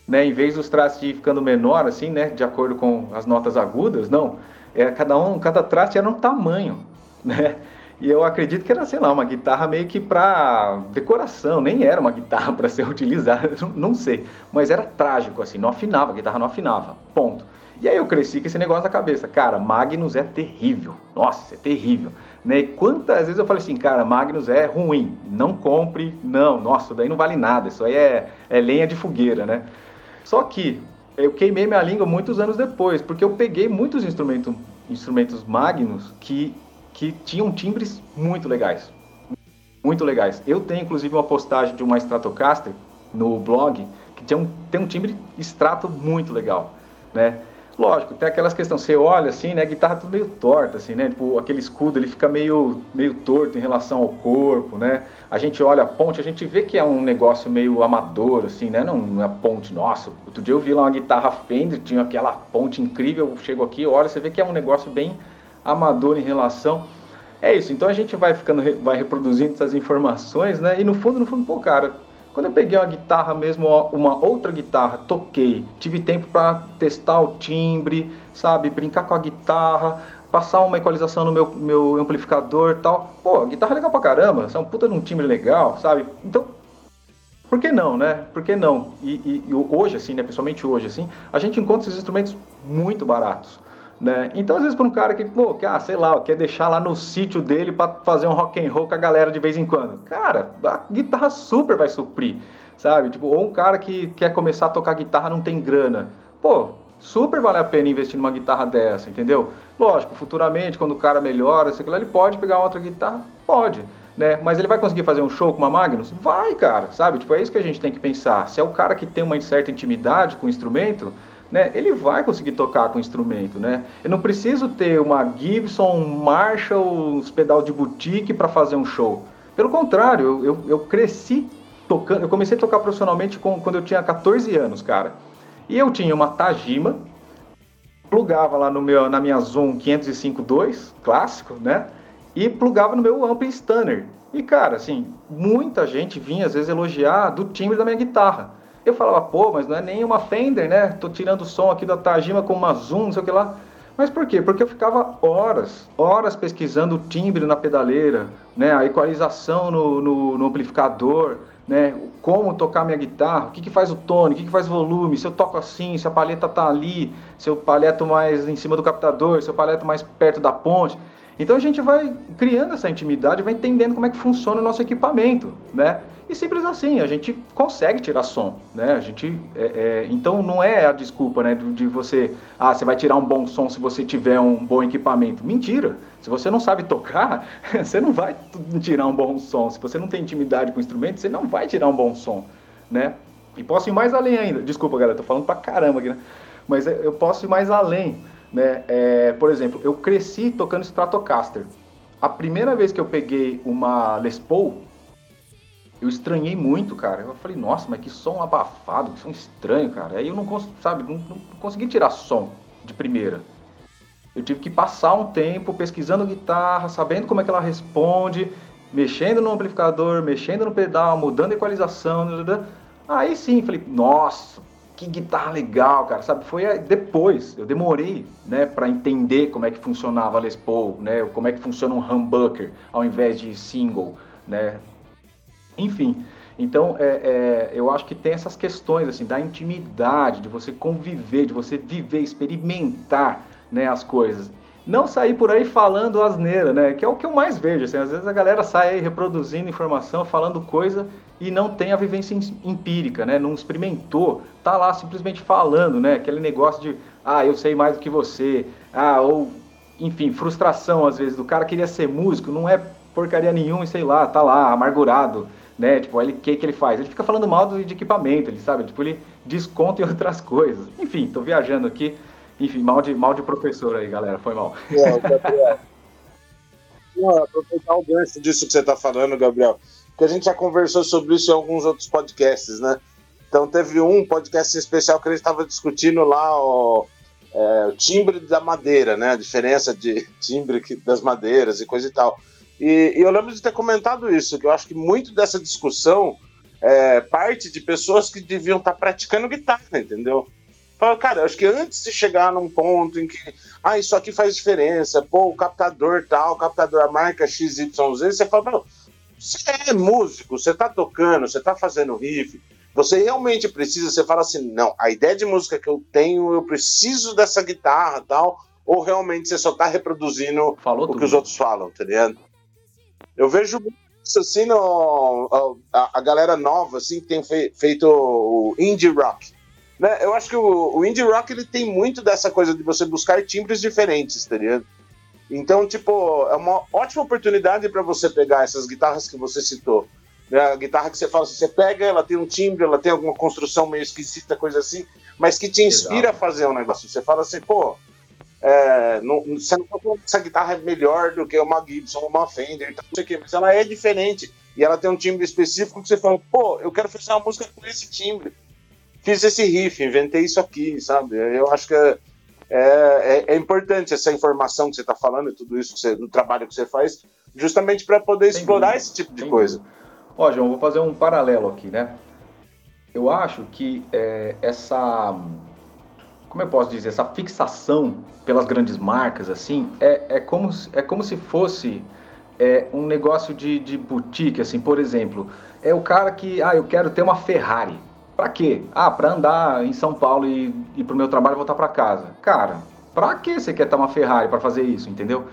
Né, em vez dos traços de ficando menor assim, né, de acordo com as notas agudas, não é, cada um, cada traste era um tamanho, né? E eu acredito que era, sei lá, uma guitarra meio que para decoração, nem era uma guitarra [LAUGHS] para ser utilizada, [LAUGHS] não sei. Mas era trágico, assim, não afinava, a guitarra não afinava, ponto. E aí eu cresci com esse negócio na cabeça, cara, Magnus é terrível, nossa, é terrível. Né? E quantas vezes eu falei assim, cara, Magnus é ruim, não compre, não, nossa, daí não vale nada, isso aí é, é lenha de fogueira, né? Só que eu queimei minha língua muitos anos depois, porque eu peguei muitos instrumentos, instrumentos Magnus que, que tinham timbres muito legais. Muito legais. Eu tenho inclusive uma postagem de uma Stratocaster no blog que tem um, tem um timbre extrato muito legal, né? Lógico, tem aquelas questões, você olha assim, né, a guitarra tudo meio torta, assim, né, tipo, aquele escudo ele fica meio, meio torto em relação ao corpo, né, a gente olha a ponte, a gente vê que é um negócio meio amador, assim, né, não é ponte, nossa, outro dia eu vi lá uma guitarra Fender, tinha aquela ponte incrível, chego aqui, olha, você vê que é um negócio bem amador em relação, é isso, então a gente vai ficando, vai reproduzindo essas informações, né, e no fundo, no fundo, pô, cara, quando eu peguei uma guitarra mesmo, uma outra guitarra, toquei, tive tempo para testar o timbre, sabe, brincar com a guitarra, passar uma equalização no meu, meu amplificador tal. Pô, guitarra é legal pra caramba, é um puta de um timbre legal, sabe? Então, por que não, né? Por que não? E, e, e hoje, assim, né, pessoalmente hoje, assim, a gente encontra esses instrumentos muito baratos. Né? Então, às vezes, para um cara que, pô, que, ah, sei lá, quer deixar lá no sítio dele para fazer um rock and roll com a galera de vez em quando, cara, a guitarra super vai suprir, sabe? Tipo, ou um cara que quer começar a tocar guitarra não tem grana, pô, super vale a pena investir numa guitarra dessa, entendeu? Lógico, futuramente, quando o cara melhora, sei lá, ele pode pegar outra guitarra, pode. Né? Mas ele vai conseguir fazer um show com uma Magnus? Vai, cara, sabe? Tipo, é isso que a gente tem que pensar. Se é o cara que tem uma certa intimidade com o instrumento, né, ele vai conseguir tocar com o instrumento, né? Eu não preciso ter uma Gibson, um Marshall, os pedal de boutique para fazer um show. Pelo contrário, eu, eu, eu, cresci tocando, eu comecei a tocar profissionalmente com, quando eu tinha 14 anos, cara. E eu tinha uma Tajima, plugava lá no meu, na minha Zoom 505.2, clássico, né? E plugava no meu ampli Stunner. E cara, assim, muita gente vinha às vezes elogiar do timbre da minha guitarra. Eu falava, pô, mas não é nem uma Fender, né? Tô tirando o som aqui da Tajima com uma Zoom, não sei o que lá. Mas por quê? Porque eu ficava horas, horas pesquisando o timbre na pedaleira, né? A equalização no, no, no amplificador, né? Como tocar minha guitarra, o que, que faz o tone, o que, que faz o volume, se eu toco assim, se a palheta tá ali, se eu palheto mais em cima do captador, se eu palheto mais perto da ponte. Então a gente vai criando essa intimidade, vai entendendo como é que funciona o nosso equipamento, né? E simples assim, a gente consegue tirar som, né? A gente, é, é, então não é a desculpa, né, de você, ah, você vai tirar um bom som se você tiver um bom equipamento. Mentira. Se você não sabe tocar, [LAUGHS] você não vai tirar um bom som. Se você não tem intimidade com o instrumento, você não vai tirar um bom som, né? E posso ir mais além ainda. Desculpa, galera, tô falando pra caramba aqui, né? Mas eu posso ir mais além. Né? É, por exemplo, eu cresci tocando Stratocaster. A primeira vez que eu peguei uma Les Paul, eu estranhei muito, cara. Eu falei, nossa, mas que som abafado, que som estranho, cara. Aí eu não, sabe, não, não consegui tirar som de primeira. Eu tive que passar um tempo pesquisando guitarra, sabendo como é que ela responde, mexendo no amplificador, mexendo no pedal, mudando a equalização. Aí sim, falei, nossa, que guitarra legal, cara, sabe? Foi depois, eu demorei, né, para entender como é que funcionava a Les Paul, né, como é que funciona um humbucker ao invés de single, né? Enfim, então é, é, eu acho que tem essas questões assim da intimidade, de você conviver, de você viver, experimentar, né, as coisas. Não sair por aí falando asneira, né? Que é o que eu mais vejo. Assim, às vezes a galera sai aí reproduzindo informação, falando coisa e não tem a vivência empírica, né? Não experimentou, tá lá simplesmente falando, né? Aquele negócio de, ah, eu sei mais do que você, ah, ou, enfim, frustração às vezes do cara queria ser músico, não é porcaria nenhuma e sei lá, tá lá, amargurado, né? Tipo, ele, que que ele faz? Ele fica falando mal do, de equipamento, ele sabe? Tipo, ele desconta em [LAUGHS] outras coisas. Enfim, tô viajando aqui. Enfim, mal de, mal de professor aí, galera, foi mal. É, [LAUGHS] Não, aproveitar o gancho disso que você tá falando, Gabriel que a gente já conversou sobre isso em alguns outros podcasts, né? Então teve um podcast especial que a gente estava discutindo lá o, é, o, timbre da madeira, né? A diferença de [LAUGHS] timbre das madeiras e coisa e tal. E, e eu lembro de ter comentado isso, que eu acho que muito dessa discussão é parte de pessoas que deviam estar tá praticando guitarra, entendeu? Fala, cara, acho que antes de chegar num ponto em que, ah, isso aqui faz diferença, pô, o captador tal, o captador, a marca XYZ, você fala, não, você é músico, você está tocando, você está fazendo riff, você realmente precisa, você fala assim, não, a ideia de música que eu tenho, eu preciso dessa guitarra tal, ou realmente você só está reproduzindo Falou o tudo. que os outros falam, tá ligado? Eu vejo isso assim, no, a, a, galera nova, assim, que tem fe, feito o indie rock. Né? Eu acho que o, o indie rock ele tem muito dessa coisa de você buscar timbres diferentes, tá ligado? Então, tipo, é uma ótima oportunidade para você pegar essas guitarras que você citou. Né? A guitarra que você fala, você pega, ela tem um timbre, ela tem alguma construção meio esquisita, coisa assim, mas que te inspira Exato. a fazer um negócio. Você fala assim, pô, é, não, você não tá falando que essa guitarra é melhor do que uma Gibson, uma Fender, então, não sei o quê, mas ela é diferente e ela tem um timbre específico que você fala, pô, eu quero fazer uma música com esse timbre. Fiz esse riff, inventei isso aqui, sabe? Eu acho que é, é, é, importante essa informação que você está falando e tudo isso você, no trabalho que você faz, justamente para poder explorar esse tipo de coisa. Ó, João, vou fazer um paralelo aqui, né? Eu acho que é, essa, como eu posso dizer, essa fixação pelas grandes marcas, assim, é, é, como, é como se fosse é, um negócio de, de boutique, assim, por exemplo, é o cara que, ah, eu quero ter uma Ferrari. Pra quê? Ah, pra andar em São Paulo e ir pro meu trabalho e voltar para casa. Cara, pra que você quer ter uma Ferrari para fazer isso, entendeu?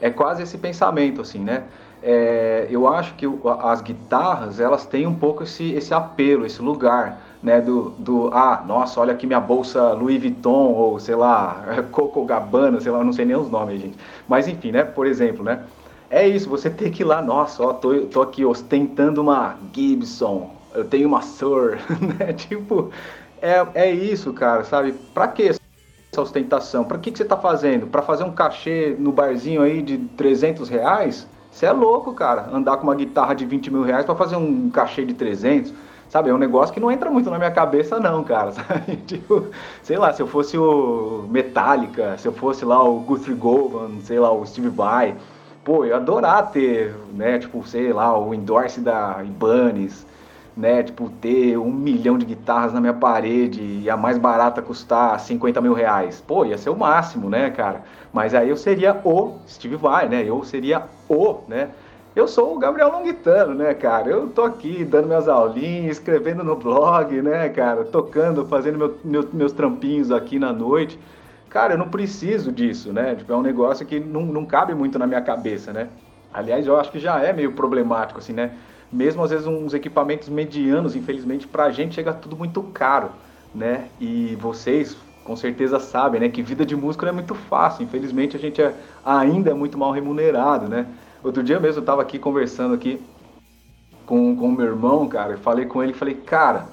É quase esse pensamento, assim, né? É, eu acho que as guitarras, elas têm um pouco esse, esse apelo, esse lugar, né? Do, do, ah, nossa, olha aqui minha bolsa Louis Vuitton, ou sei lá, [LAUGHS] Coco Gabbana, sei lá, não sei nem os nomes, gente. Mas enfim, né? Por exemplo, né? É isso, você tem que ir lá, nossa, ó, tô, tô aqui ostentando uma Gibson, eu tenho uma Sur, [LAUGHS] né? Tipo, é, é isso, cara, sabe? Pra que essa ostentação? Pra que, que você tá fazendo? Pra fazer um cachê no barzinho aí de 300 reais? Você é louco, cara, andar com uma guitarra de 20 mil reais pra fazer um cachê de 300, Sabe, é um negócio que não entra muito na minha cabeça, não, cara. [LAUGHS] Sabe? Tipo, sei lá, se eu fosse o Metallica, se eu fosse lá o Guthrie Govan, sei lá, o Steve Vai, pô, eu adorar ter, né, tipo, sei lá, o endorse da Ibanez, né, tipo, ter um milhão de guitarras na minha parede e a mais barata custar 50 mil reais. Pô, ia ser o máximo, né, cara? Mas aí eu seria o Steve Vai, né? Eu seria o, né? Eu sou o Gabriel Longuitano, né, cara? Eu tô aqui dando minhas aulinhas, escrevendo no blog, né, cara? Tocando, fazendo meu, meu, meus trampinhos aqui na noite. Cara, eu não preciso disso, né? Tipo, é um negócio que não, não cabe muito na minha cabeça, né? Aliás, eu acho que já é meio problemático, assim, né? Mesmo às vezes uns equipamentos medianos, infelizmente, pra gente chega tudo muito caro, né? E vocês com certeza sabem, né? Que vida de músico não é muito fácil. Infelizmente, a gente é, ainda é muito mal remunerado, né? Outro dia mesmo eu tava aqui conversando aqui com o meu irmão, cara, e falei com ele, falei, cara,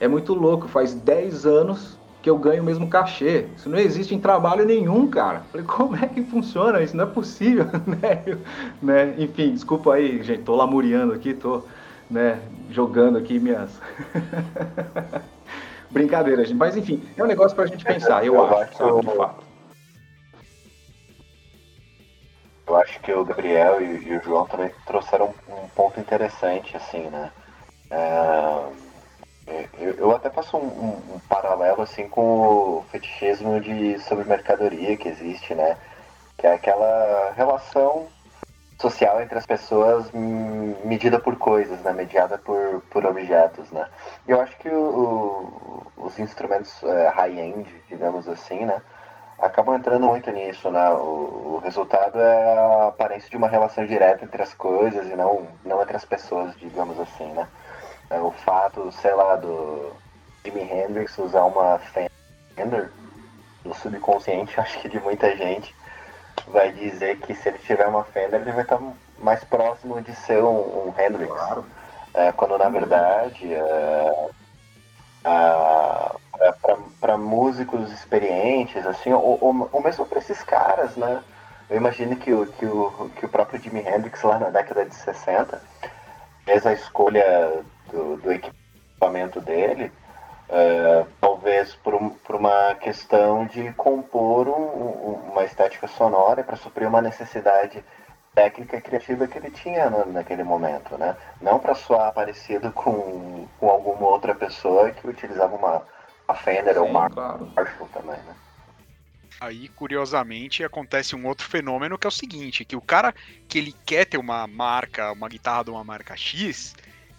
é muito louco, faz 10 anos que eu ganho o mesmo cachê. Isso não existe em trabalho nenhum, cara. Falei, como é que funciona isso? Não é possível, [LAUGHS] né? né? Enfim, desculpa aí, gente, tô lamuriando aqui, tô, né, jogando aqui minhas... [LAUGHS] Brincadeira, gente. Mas enfim, é um negócio pra gente pensar, eu, eu acho, sabe, de fato. Eu acho que o Gabriel e, e o João também trouxeram um ponto interessante, assim, né? É, eu, eu, até faço um, um, um, paralelo, assim, com o fetichismo de sobre mercadoria que existe, né? Que é aquela relação social entre as pessoas medida por coisas, né? Mediada por, por objetos, né? Eu acho que o, o, os instrumentos é, high-end, digamos assim, né? acabam entrando muito nisso, né? O, o, resultado é a aparência de uma relação direta entre as coisas e não, não entre as pessoas, digamos assim, né? É o fato, sei lá, do Jimi Hendrix usar uma Fender no subconsciente, [LAUGHS] acho que de muita gente, vai dizer que se ele tiver uma Fender, ele vai estar mais próximo de ser um, um Hendrix. Claro. É, quando na verdade é, para músicos experientes, assim, ou, ou, ou mesmo para esses caras, né? Eu imagino que o, que, o, que o próprio Jimi Hendrix, lá na década de 60, fez a escolha do, do equipamento dele, uh, talvez por, um, por uma questão de compor um, uma estética sonora para suprir uma necessidade técnica e criativa que ele tinha no, naquele momento, né? Não para soar parecido com, com alguma outra pessoa que utilizava uma a Fender ou uma claro. Marshall também, né? Aí, curiosamente, acontece um outro fenômeno que é o seguinte, que o cara que ele quer ter uma marca, uma guitarra de uma marca X,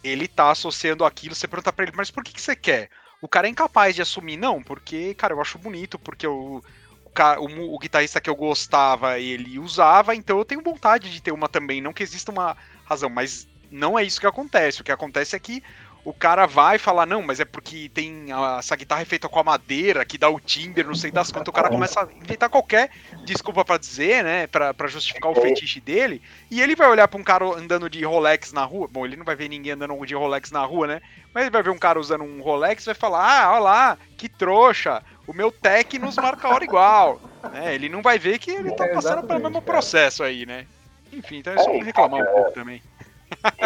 ele tá associando aquilo, você pergunta pra ele, mas por que, que você quer? O cara é incapaz de assumir, não, porque, cara, eu acho bonito, porque eu, o, o, o, guitarrista que eu gostava, ele usava, então eu tenho vontade de ter uma também. Não que exista uma razão, mas não é isso que acontece. O que acontece é que o cara vai falar, não, mas é porque tem a, essa guitarra é feita com a madeira, que dá o timbre, não sei das quantas. O cara começa a inventar qualquer desculpa para dizer, né, para justificar o fetiche dele. E ele vai olhar pra um cara andando de Rolex na rua. Bom, ele não vai ver ninguém andando de Rolex na rua, né? Mas ele vai ver um cara usando um Rolex e vai falar, ah, olha lá, que trouxa, o meu Tech nos marca a hora igual. Né? Ele não vai ver que ele tá passando pelo mesmo processo aí, né? Enfim, então é só reclamar um pouco também.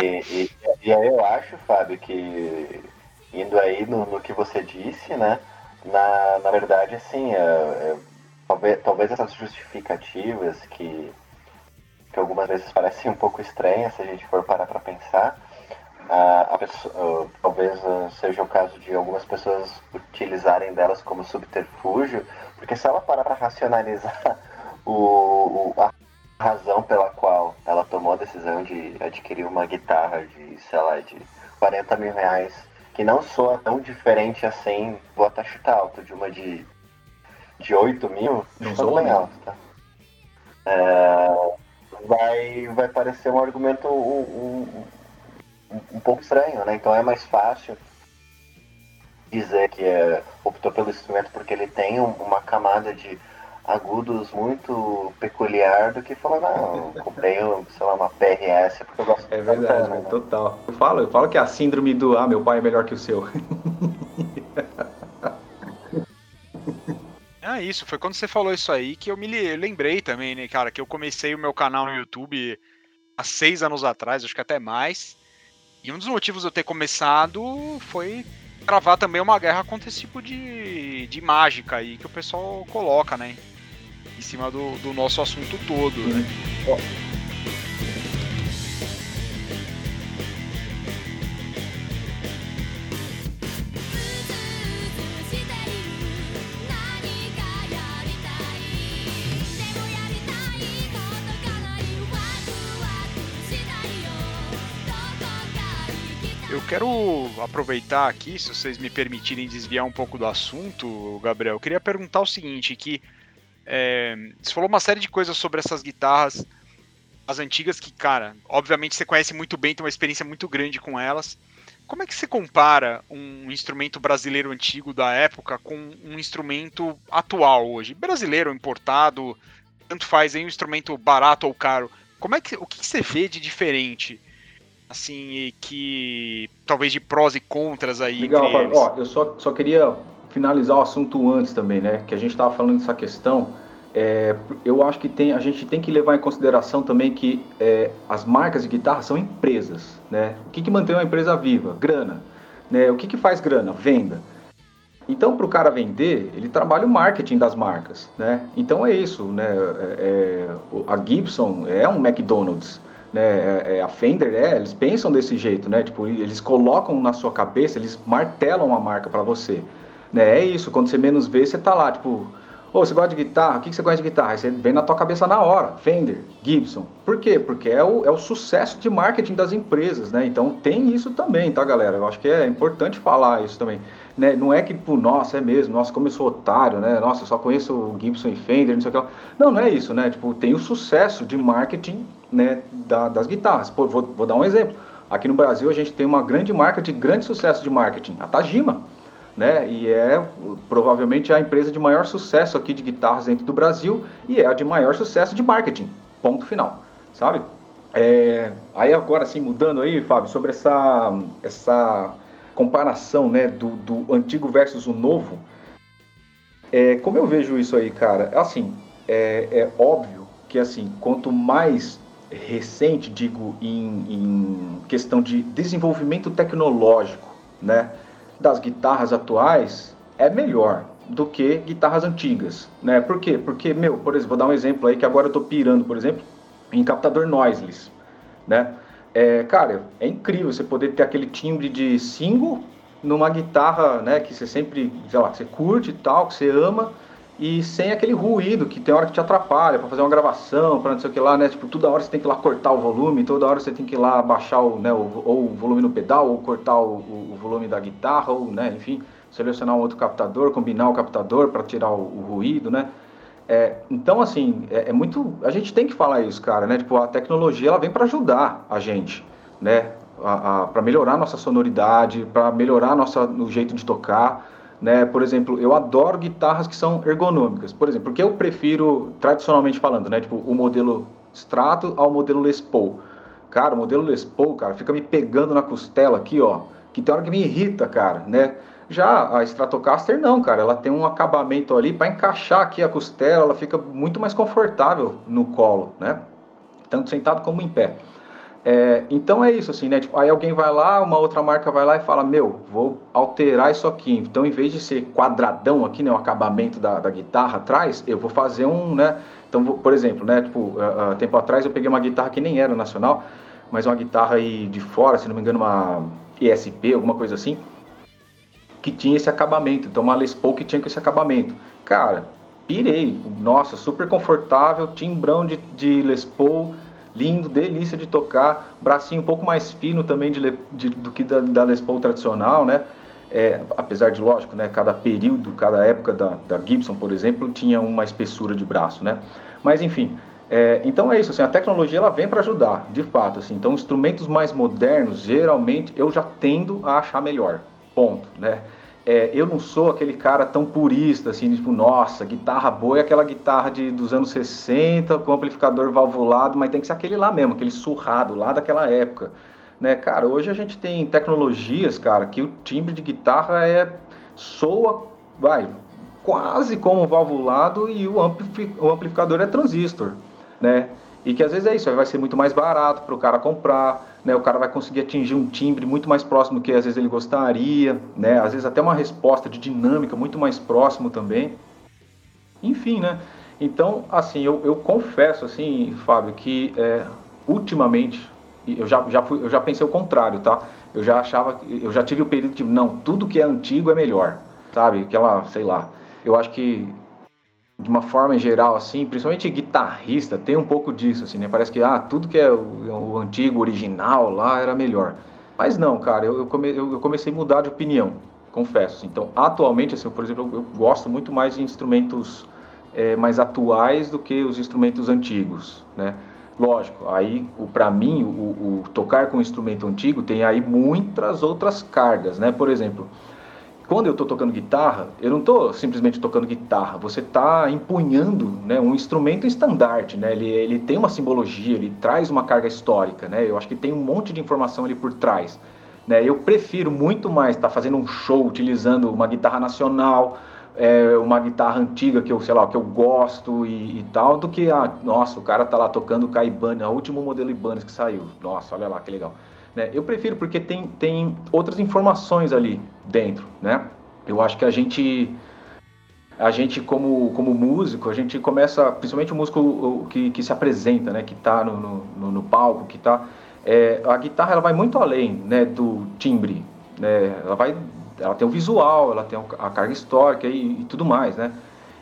E, e, e, aí eu acho, Fábio, que indo aí no, no que você disse, né? Na, na verdade, assim, é, é, talvez, talvez essas justificativas que, que algumas vezes parecem um pouco estranhas se a gente for parar para pensar, a, a pessoa, talvez seja o caso de algumas pessoas utilizarem delas como subterfúgio, porque se ela parar para racionalizar [LAUGHS] o, o, a razão pela qual ela tomou a decisão de adquirir uma guitarra de, sei lá, de 40 mil reais, que não soa tão diferente assim, vou até chutar alto, de uma de, de 8 mil, não sou bem alto, tá? É, vai, vai parecer um argumento um, um, um, pouco estranho, né? Então é mais fácil dizer que é, optou pelo instrumento porque ele tem uma camada de agudos muito peculiar do que falar, não, eu comprei, sei lá, uma PRS porque eu gosto É verdade, né? total. Eu falo, eu falo que é a síndrome do ah, meu pai é melhor que o seu. [LAUGHS] Ah, isso, foi quando você falou isso aí que eu me lembrei também, né, cara, que eu comecei o meu canal no YouTube há seis anos atrás, acho que até mais. E um dos motivos de eu ter começado foi travar também uma guerra contra esse tipo de, de mágica aí que o pessoal coloca, né? Em cima do, do nosso assunto todo, né? Eu quero aproveitar aqui, se vocês me permitirem desviar um pouco do assunto, Gabriel. Eu queria perguntar o seguinte, que é, você falou uma série de coisas sobre essas guitarras, as antigas, que, cara, obviamente você conhece muito bem, tem uma experiência muito grande com elas. Como é que você compara um instrumento brasileiro antigo da época com um instrumento atual hoje? Brasileiro, importado, tanto faz aí um instrumento barato ou caro. Como é que, o que você vê de diferente? assim, que talvez de prós e contras aí. Legal. Ó, eu só, só queria finalizar o assunto antes também, né? Que a gente estava falando dessa questão. É, eu acho que tem, a gente tem que levar em consideração também que é, as marcas de guitarra são empresas, né? O que, que mantém uma empresa viva? Grana. Né? O que, que faz grana? Venda. Então, para o cara vender, ele trabalha o marketing das marcas, né? Então é isso, né? É, é a Gibson é um McDonald's, né, é, é, a Fender é, eles pensam desse jeito, né? Tipo, eles colocam na sua cabeça, eles martelam a marca para você. Né? É isso, quando você menos vê, você tá lá, tipo, ô, oh, você gosta de guitarra? O que, você gosta de guitarra? Aí você vem na tua cabeça na hora, Fender, Gibson. Por quê? Porque é o, é o sucesso de marketing das empresas, né? Então tem isso também, tá, galera? Eu acho que é importante falar isso também. Né? Não é que, tipo, nossa, é mesmo, nossa, como eu sou otário, né? Nossa, eu só conheço o Gibson e Fender, não sei o que lá. Não, não é isso, né? Tipo, tem o sucesso de marketing né, da, das guitarras. Pô, vou, vou dar um exemplo. Aqui no Brasil a gente tem uma grande marca de grande sucesso de marketing, a Tajima. Né? E é provavelmente a empresa de maior sucesso aqui de guitarras dentro do Brasil e é a de maior sucesso de marketing. Ponto final, sabe? É, aí agora sim, mudando aí, Fábio, sobre essa, essa comparação né, do, do antigo versus o novo, é, como eu vejo isso aí, cara, assim, é, é óbvio que assim, quanto mais recente, digo, em, em questão de desenvolvimento tecnológico, né, das guitarras atuais, é melhor do que guitarras antigas, né? Por quê? Porque, meu, por exemplo, vou dar um exemplo aí que agora eu tô pirando, por exemplo, em captador noiseless, né? É, cara, é incrível você poder ter aquele timbre de single numa guitarra, né, que você sempre, sei lá, que você curte e tal, que você ama, e sem aquele ruído que tem hora que te atrapalha para fazer uma gravação, para não sei o que lá, né? Tipo, toda hora você tem que ir lá cortar o volume, toda hora você tem que ir lá baixar o, né, o, ou o volume no pedal, ou cortar o, o, volume da guitarra, ou, né, enfim, selecionar um outro captador, combinar o captador para tirar o, o, ruído, né? É, então, assim, é, é, muito. A gente tem que falar isso, cara, né? Tipo, a tecnologia ela vem para ajudar a gente, né? para melhorar a nossa sonoridade, para melhorar nossa, o jeito de tocar. Né? Por exemplo, eu adoro guitarras que são ergonômicas. Por exemplo, porque eu prefiro, tradicionalmente falando, né? Tipo, o modelo Strato ao modelo Les Paul. Cara, o modelo Les Paul, cara, fica me pegando na costela aqui, ó. Que tem hora que me irrita, cara, né? Já a Stratocaster não, cara, ela tem um acabamento ali para encaixar aqui a costela, ela fica muito mais confortável no colo, né? Tanto sentado como em pé. É, então é isso, assim, né? Tipo, aí alguém vai lá, uma outra marca vai lá e fala, meu, vou alterar isso aqui. Então, em vez de ser quadradão aqui, né, o acabamento da, da guitarra atrás, eu vou fazer um, né? Então, vou, por exemplo, né? Tipo, uh, uh, tempo atrás eu peguei uma guitarra que nem era nacional, mas uma guitarra aí de fora, se não me engano, uma ESP, alguma coisa assim, que tinha esse acabamento. Então, uma Les Paul que tinha esse acabamento. Cara, pirei. Nossa, super confortável, timbrão de, de Les Paul lindo, delícia de tocar, bracinho um pouco mais fino também de, de, do que da, da Les Paul tradicional, né? É, apesar de, lógico, né, cada período, cada época da, da Gibson, por exemplo, tinha uma espessura de braço, né? Mas, enfim, é, então é isso, assim, a tecnologia ela vem para ajudar, de fato, assim, então instrumentos mais modernos, geralmente, eu já tendo a achar melhor, ponto, né? É, eu não sou aquele cara tão purista, assim, tipo, nossa, guitarra boa é aquela guitarra de, dos anos 60, com amplificador valvulado, mas tem que ser aquele lá mesmo, aquele surrado lá daquela época. Né, cara, hoje a gente tem tecnologias, cara, que o timbre de guitarra é soa, vai, quase como valvulado e o, ampli, o amplificador é transistor, né? E que às vezes é isso, vai ser muito mais barato para o cara comprar, né? O cara vai conseguir atingir um timbre muito mais próximo do que às vezes ele gostaria, né? Às vezes até uma resposta de dinâmica muito mais próximo também. Enfim, né? Então, assim, eu, eu confesso, assim, Fábio, que é, ultimamente eu já, já, fui, eu já pensei o contrário, tá? Eu já achava, eu já tive o período de, não, tudo que é antigo é melhor, sabe? Aquela, sei lá, eu acho que de uma forma geral, assim, principalmente guitarrista, tem um pouco disso, assim, né? Parece que, ah, tudo que é o, o antigo, original lá era melhor. Mas não, cara, eu, eu, come, eu, comecei a mudar de opinião, confesso. Assim. Então, atualmente, assim, por exemplo, eu, eu gosto muito mais de instrumentos é, mais atuais do que os instrumentos antigos, né? Lógico, aí para mim o, o, tocar com um instrumento antigo tem aí muitas outras cargas, né? Por exemplo, quando eu estou tocando guitarra, eu não estou simplesmente tocando guitarra, você está empunhando né, um instrumento estandarte, né? Ele, ele tem uma simbologia, ele traz uma carga histórica, né? Eu acho que tem um monte de informação ali por trás. Né? Eu prefiro muito mais estar tá fazendo um show utilizando uma guitarra nacional, é, uma guitarra antiga que eu, sei lá, que eu gosto e, e, tal, do que a, nossa, o cara tá lá tocando o Caibane, o último modelo Ibanez que saiu. Nossa, olha lá que legal. Né? Eu prefiro porque tem, tem outras informações ali dentro, né? Eu acho que a gente a gente como, como músico, a gente começa, principalmente o músico que, que se apresenta, né, que está no, no, no, palco, que está, é, a guitarra ela vai muito além, né, do timbre, né, ela vai ela tem o visual, ela tem a carga histórica e, e tudo mais, né?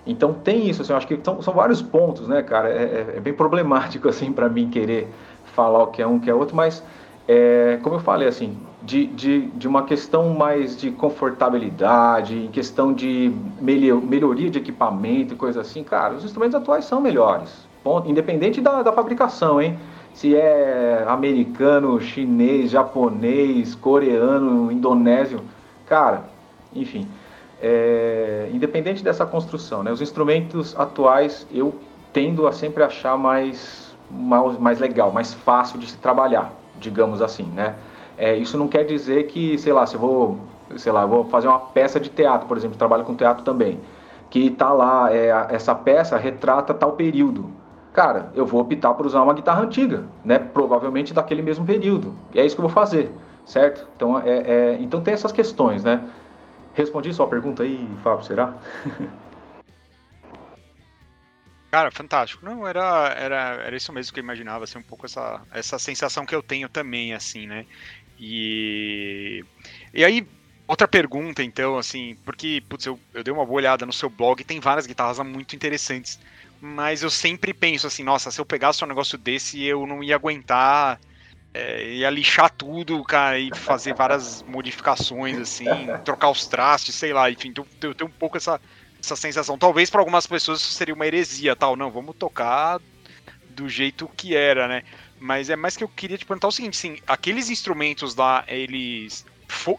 Então tem isso, assim, eu acho que são, são vários pontos, né, cara? É, é, é bem problemático, [LAUGHS] assim, para mim querer falar o que é um, o que é outro, mas, é, como eu falei, assim, de, de, de uma questão mais de confortabilidade, em questão de melhoria de equipamento e coisa assim, cara, os instrumentos atuais são melhores, ponto, independente da, da fabricação, hein? Se é americano, chinês, japonês, coreano, indonésio, Cara, enfim, é, independente dessa construção, né, os instrumentos atuais eu tendo a sempre achar mais, mais, mais legal, mais fácil de se trabalhar, digamos assim, né? É, isso não quer dizer que, sei lá, se eu vou, sei lá, vou fazer uma peça de teatro, por exemplo, trabalho com teatro também, que tá lá, é, essa peça retrata tal período. Cara, eu vou optar por usar uma guitarra antiga, né? Provavelmente daquele mesmo período. E é isso que eu vou fazer certo? Então, é, é, então tem essas questões, né? Respondi sua pergunta aí, Fábio, será? [LAUGHS] Cara, fantástico. Não, era, era, era isso mesmo que eu imaginava, assim, um pouco essa, essa sensação que eu tenho também, assim, né? E, e aí, outra pergunta, então, assim, porque, putz, eu, eu dei uma boa olhada no seu blog, tem várias guitarras muito interessantes, mas eu sempre penso assim, nossa, se eu pegasse um negócio desse, eu não ia aguentar é, ia lixar tudo, cara, e fazer várias modificações, assim, trocar os trastes, sei lá, enfim, eu, tenho um pouco essa, essa sensação. Talvez para algumas pessoas isso seria uma heresia, tal, não, vamos tocar do jeito que era, né? Mas é mais que eu queria te perguntar o seguinte, sim, aqueles instrumentos lá, eles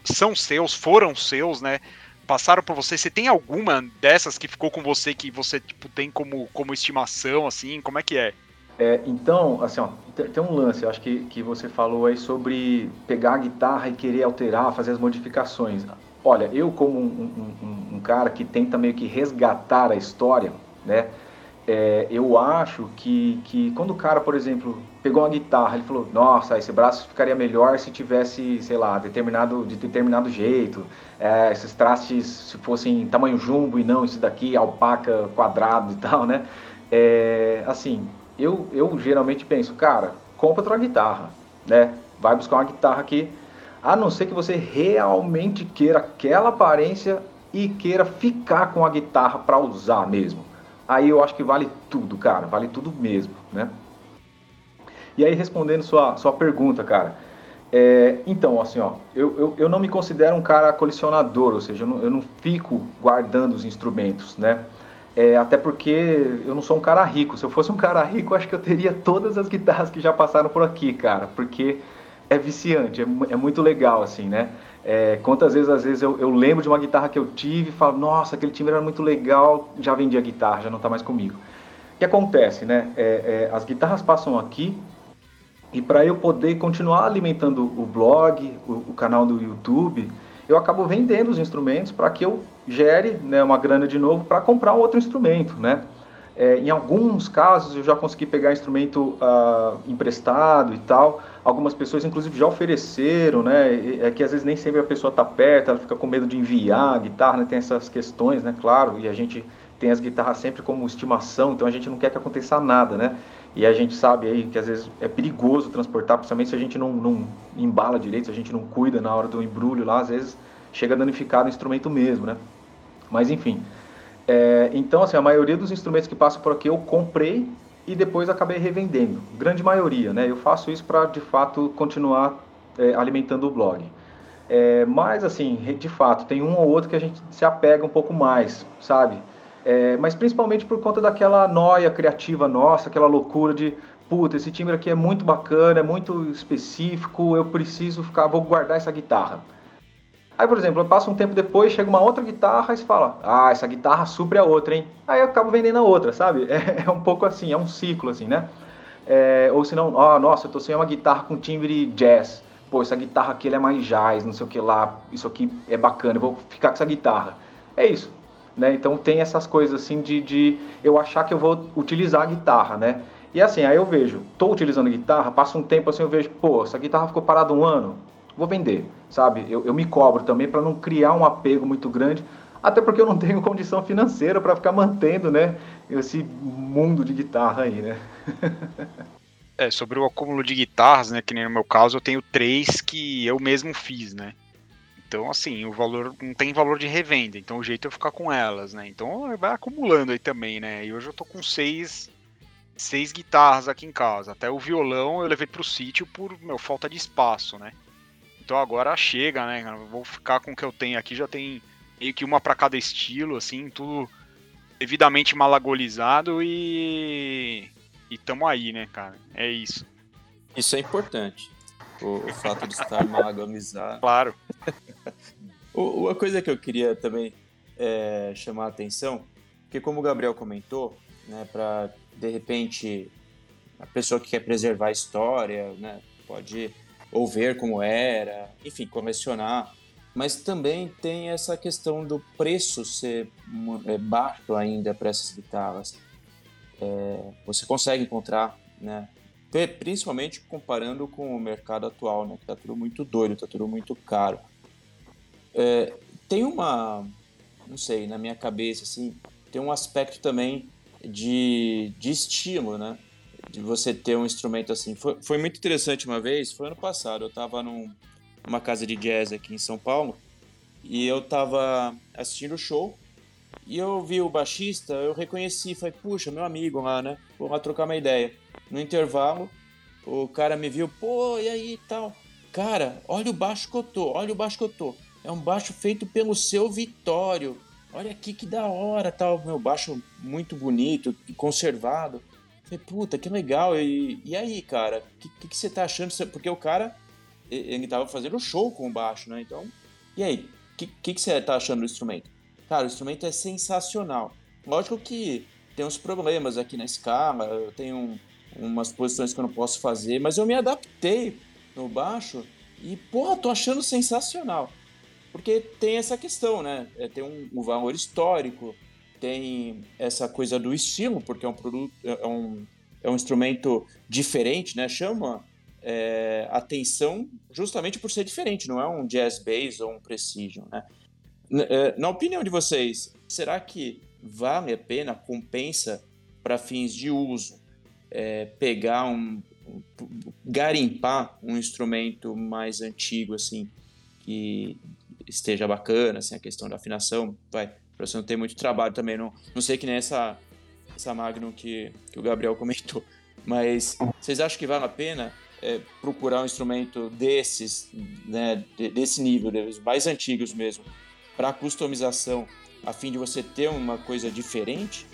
são seus, foram seus, né? Passaram por você. Você tem alguma dessas que ficou com você que você tipo tem como como estimação, assim? Como é que é? É, então, assim, ó, tem um lance, acho que, que você falou aí sobre pegar a guitarra e querer alterar, fazer as modificações. Olha, eu como um, um, um cara que tenta meio que resgatar a história, né? É, eu acho que, que quando o cara, por exemplo, pegou uma guitarra, ele falou, nossa, esse braço ficaria melhor se tivesse, sei lá, determinado, de determinado jeito, é, esses trastes se fossem tamanho jumbo e não esse daqui, alpaca, quadrado e tal, né? É, assim, eu, eu geralmente penso, cara, compra outra guitarra, né? Vai buscar uma guitarra aqui, a não ser que você realmente queira aquela aparência e queira ficar com a guitarra para usar mesmo. Aí eu acho que vale tudo, cara, vale tudo mesmo, né? E aí respondendo sua, sua pergunta, cara, é, então, assim, ó, eu, eu, eu, não me considero um cara colecionador, ou seja, eu não, eu não fico guardando os instrumentos, né? É, até porque eu não sou um cara rico. Se eu fosse um cara rico, acho que eu teria todas as guitarras que já passaram por aqui, cara. Porque é viciante, é, é muito legal, assim, né? É, quantas vezes, às vezes, eu, eu, lembro de uma guitarra que eu tive e falo, nossa, aquele timbre era muito legal, já vendi a guitarra, já não está mais comigo. O que acontece, né? É, é, as guitarras passam aqui e para eu poder continuar alimentando o blog, o, o canal do YouTube, eu acabo vendendo os instrumentos para que eu gere né, uma grana de novo para comprar um outro instrumento, né? É, em alguns casos eu já consegui pegar instrumento uh, emprestado e tal. Algumas pessoas, inclusive, já ofereceram, né? É que às vezes nem sempre a pessoa está perto, ela fica com medo de enviar a guitarra, né? Tem essas questões, né? Claro, e a gente tem as guitarras sempre como estimação, então a gente não quer que aconteça nada, né? E a gente sabe aí que às vezes é perigoso transportar, principalmente se a gente não, não embala direito, se a gente não cuida na hora do embrulho lá, às vezes chega danificado o instrumento mesmo, né? Mas enfim. É, então, assim, a maioria dos instrumentos que passam por aqui eu comprei e depois acabei revendendo. Grande maioria, né? Eu faço isso para, de fato, continuar é, alimentando o blog. É, mas, assim, de fato, tem um ou outro que a gente se apega um pouco mais, sabe? É, mas principalmente por conta daquela noia criativa nossa, aquela loucura de, puta, esse timbre aqui é muito bacana, é muito específico, eu preciso ficar, vou guardar essa guitarra. Aí, por exemplo, passa um tempo depois, chega uma outra guitarra e você fala, ah, essa guitarra supre a outra, hein? Aí eu acabo vendendo a outra, sabe? [LAUGHS] É, é um pouco assim, é um ciclo, assim, né? É, ou senão, ó, oh, nossa, eu tô sem uma guitarra com timbre jazz. Pô, essa guitarra aqui é mais jazz, não sei o que lá, isso aqui é bacana, eu vou ficar com essa guitarra. É isso, né? Então tem essas coisas assim de, de eu achar que eu vou utilizar a guitarra, né? E assim, aí eu vejo, tô utilizando a guitarra, passa um tempo assim, eu vejo, pô, essa guitarra ficou parada um ano, vou vender, sabe? Eu, eu me cobro também para não criar um apego muito grande, até porque eu não [LAUGHS] tenho condição financeira para ficar mantendo, né, esse mundo de guitarra aí, né? [LAUGHS] é, sobre o acúmulo de guitarras, né, que nem no meu caso, eu tenho três que eu mesmo fiz, né? Então, assim, o valor não tem valor de revenda, então o jeito é ficar com elas, né? Então vai acumulando aí também, né? E hoje eu tô com seis, seis guitarras aqui em casa. Até o violão eu levei pro sítio por meu, falta de espaço, né? Então agora chega, né? vou ficar com o que eu tenho aqui, já tem meio que uma para cada estilo, assim, tudo devidamente malagolizado e. E tamo aí, né, cara? É isso. Isso é importante o, o fato de estar malagonizado. Claro. [LAUGHS] Uma coisa que eu queria também é, chamar a atenção, que como o Gabriel comentou, né, para de repente a pessoa que quer preservar a história, né, pode ou ver como era, enfim, colecionar. Mas também tem essa questão do preço ser é, baixo ainda para essas guitarras. É, você consegue encontrar né, principalmente comparando com o mercado atual, né? Que tá tudo muito doido, tá tudo muito caro. É, tem uma, não sei, na minha cabeça, assim, tem um aspecto também de, de estilo, né? De você ter um instrumento assim. Foi, foi muito interessante uma vez, foi ano passado, eu tava num, numa casa de jazz aqui em São Paulo e eu tava assistindo o show e eu vi o baixista, eu reconheci, falei, puxa, meu amigo lá, né? Vou lá trocar uma ideia. No intervalo, o cara me viu, pô, e aí tal. Cara, olha o baixo que eu tô, olha o baixo que eu tô. É um baixo feito pelo seu Vitório. Olha aqui que da hora, tal. Meu baixo muito bonito, conservado. Falei, puta, que legal. E, e aí, cara, o que, que, que, você tá achando? Porque o cara, ele tava fazendo show com o baixo, né? Então, e aí, o que, que, que você tá achando do instrumento? Cara, o instrumento é sensacional. Lógico que tem uns problemas aqui na escala, eu tenho um, umas posições que eu não posso fazer, mas eu me adaptei no baixo e, porra, tô achando sensacional. Porque tem essa questão, né? É, tem um, um, valor histórico, tem essa coisa do estilo, porque é um produto, é, é um, é um instrumento diferente, né? Chama é, atenção justamente por ser diferente, não é um jazz bass ou um precision, né? É, na opinião de vocês, será que vale a pena, compensa para fins de uso é, pegar um, garimpar um instrumento mais antigo assim que esteja bacana assim a questão da afinação vai para você não ter muito trabalho também. Não não sei que nem essa essa Magnum que, que o Gabriel comentou mas vocês acham que vale a pena é, procurar um instrumento desses né desse nível dos mais antigos mesmo para customização a fim de você ter uma coisa diferente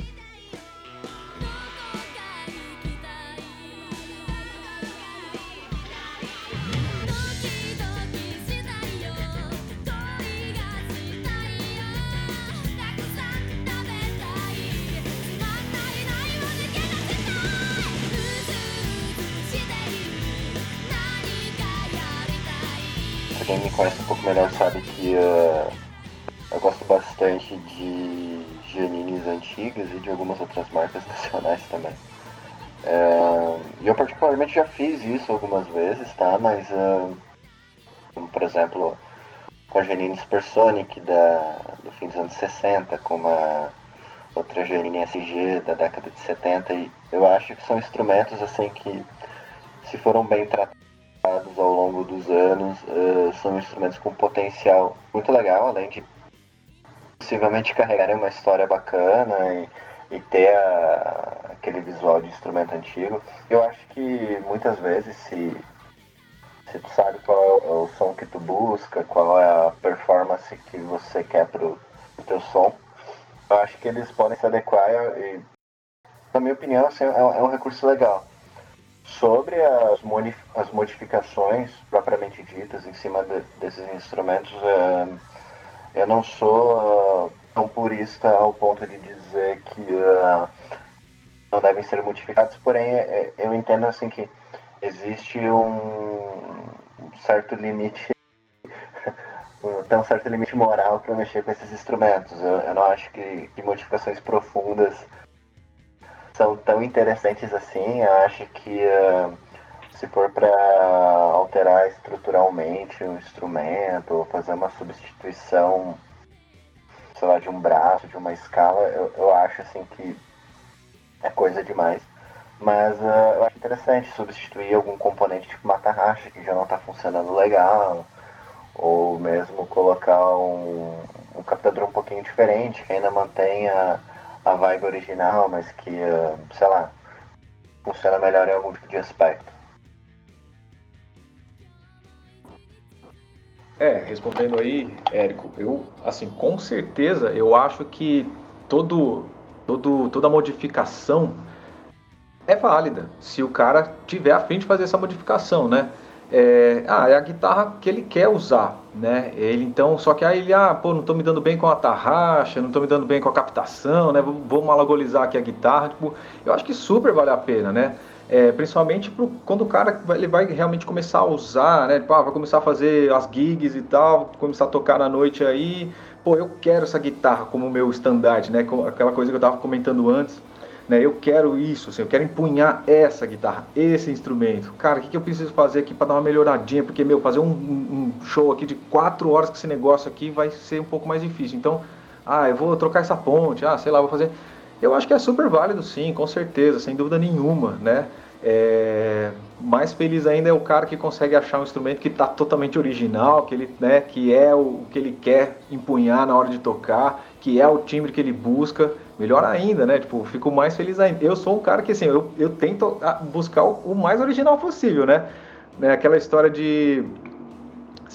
marcas nacionais também. É, eu particularmente já fiz isso algumas vezes, tá? Mas, uh, por exemplo, com a Janine Supersonic da, do fim dos anos 60, com uma outra Janine SG da década de 70, e eu acho que são instrumentos assim que, se foram bem tratados ao longo dos anos, uh, são instrumentos com potencial muito legal, além de possivelmente carregarem uma história bacana e, e ter a, aquele visual de instrumento antigo. Eu acho que muitas vezes se, se tu sabe qual é o som que tu busca, qual é a performance que você quer pro, pro teu som, eu acho que eles podem se adequar e, na minha opinião, assim, é, é um recurso legal. Sobre as, as modificações propriamente ditas em cima de, desses instrumentos, é, eu não sou tão purista ao ponto de dizer que uh, não devem ser modificados, porém é, eu entendo assim que existe um certo limite [LAUGHS] tem um certo limite moral para mexer com esses instrumentos. Eu, eu não acho que, que, modificações profundas são tão interessantes assim. Eu acho que uh, se for para alterar estruturalmente um instrumento, ou fazer uma substituição, sei lá, de um braço, de uma escala, eu, eu acho assim que é coisa demais. Mas uh, eu acho interessante substituir algum componente tipo uma tarraxa que já não está funcionando legal, ou mesmo colocar um, um captador um pouquinho diferente, que ainda mantenha a vibe original, mas que, uh, sei lá, funciona melhor em algum tipo de aspecto. É, respondendo aí, Érico, eu, assim, com certeza, eu acho que todo, todo, toda modificação é válida, se o cara tiver a fim de fazer essa modificação, né? É, ah, é a guitarra que ele quer usar, né? Ele então, só que aí ele, ah, pô, não tô me dando bem com a tarraxa, não tô me dando bem com a captação, né? Vou, vou malagolizar aqui a guitarra, tipo, eu acho que super vale a pena, né? É, principalmente pro, quando o cara vai, ele vai realmente começar a usar, né? Tipo, ah, vai começar a fazer as gigs e tal, começar a tocar na noite aí. Pô, eu quero essa guitarra como meu estandarte, né? Aquela coisa que eu tava comentando antes. Né, eu quero isso, assim, eu quero empunhar essa guitarra, esse instrumento. Cara, o que, que eu preciso fazer aqui para dar uma melhoradinha? Porque, meu, fazer um, um, show aqui de quatro horas com esse negócio aqui vai ser um pouco mais difícil. Então, ah, eu vou trocar essa ponte, ah, sei lá, vou fazer. Eu acho que é super válido, sim, com certeza, sem dúvida nenhuma, né? É... Mais feliz ainda é o cara que consegue achar um instrumento que está totalmente original, que ele, né, que é o que ele quer empunhar na hora de tocar, que é o timbre que ele busca. Melhor ainda, né? Tipo, fico mais feliz ainda. Eu sou um cara que assim, eu, eu tento buscar o, o mais original possível, né? né? Aquela história de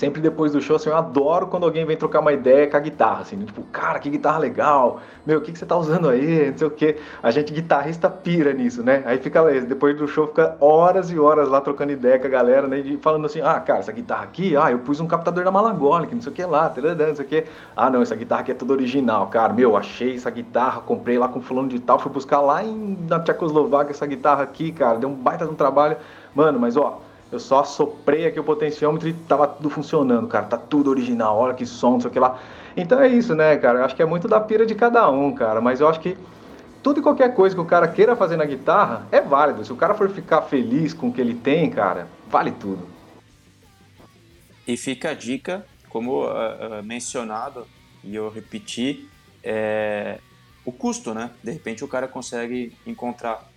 sempre depois do show, assim, eu adoro quando alguém vem trocar uma ideia com a guitarra, assim, tipo, cara, que guitarra legal, meu, o que, que você tá usando aí, não sei o que. A gente, guitarrista, pira nisso, né? Aí fica, depois do show, fica horas e horas lá trocando ideia com a galera, né? E falando assim, ah, cara, essa guitarra aqui, ah, eu pus um captador da Malagolic, não sei o que lá, não sei o que. Ah, não, essa guitarra aqui é toda original, cara, meu, achei essa guitarra, comprei lá com fulano de tal, fui buscar lá em, na Tchecoslováquia essa guitarra aqui, cara, deu um baita de um trabalho. Mano, mas ó, eu só soprei aqui o potenciômetro e tava tudo funcionando, cara. Tá tudo original, olha que som, não sei o que lá. Então é isso, né, cara? Eu acho que é muito da pira de cada um, cara. Mas eu acho que tudo e qualquer coisa que o cara queira fazer na guitarra é válido. Se o cara for ficar feliz com o que ele tem, cara, vale tudo. E fica a dica, como uh, uh, mencionado, e eu repeti, é o custo, né? De repente o cara consegue encontrar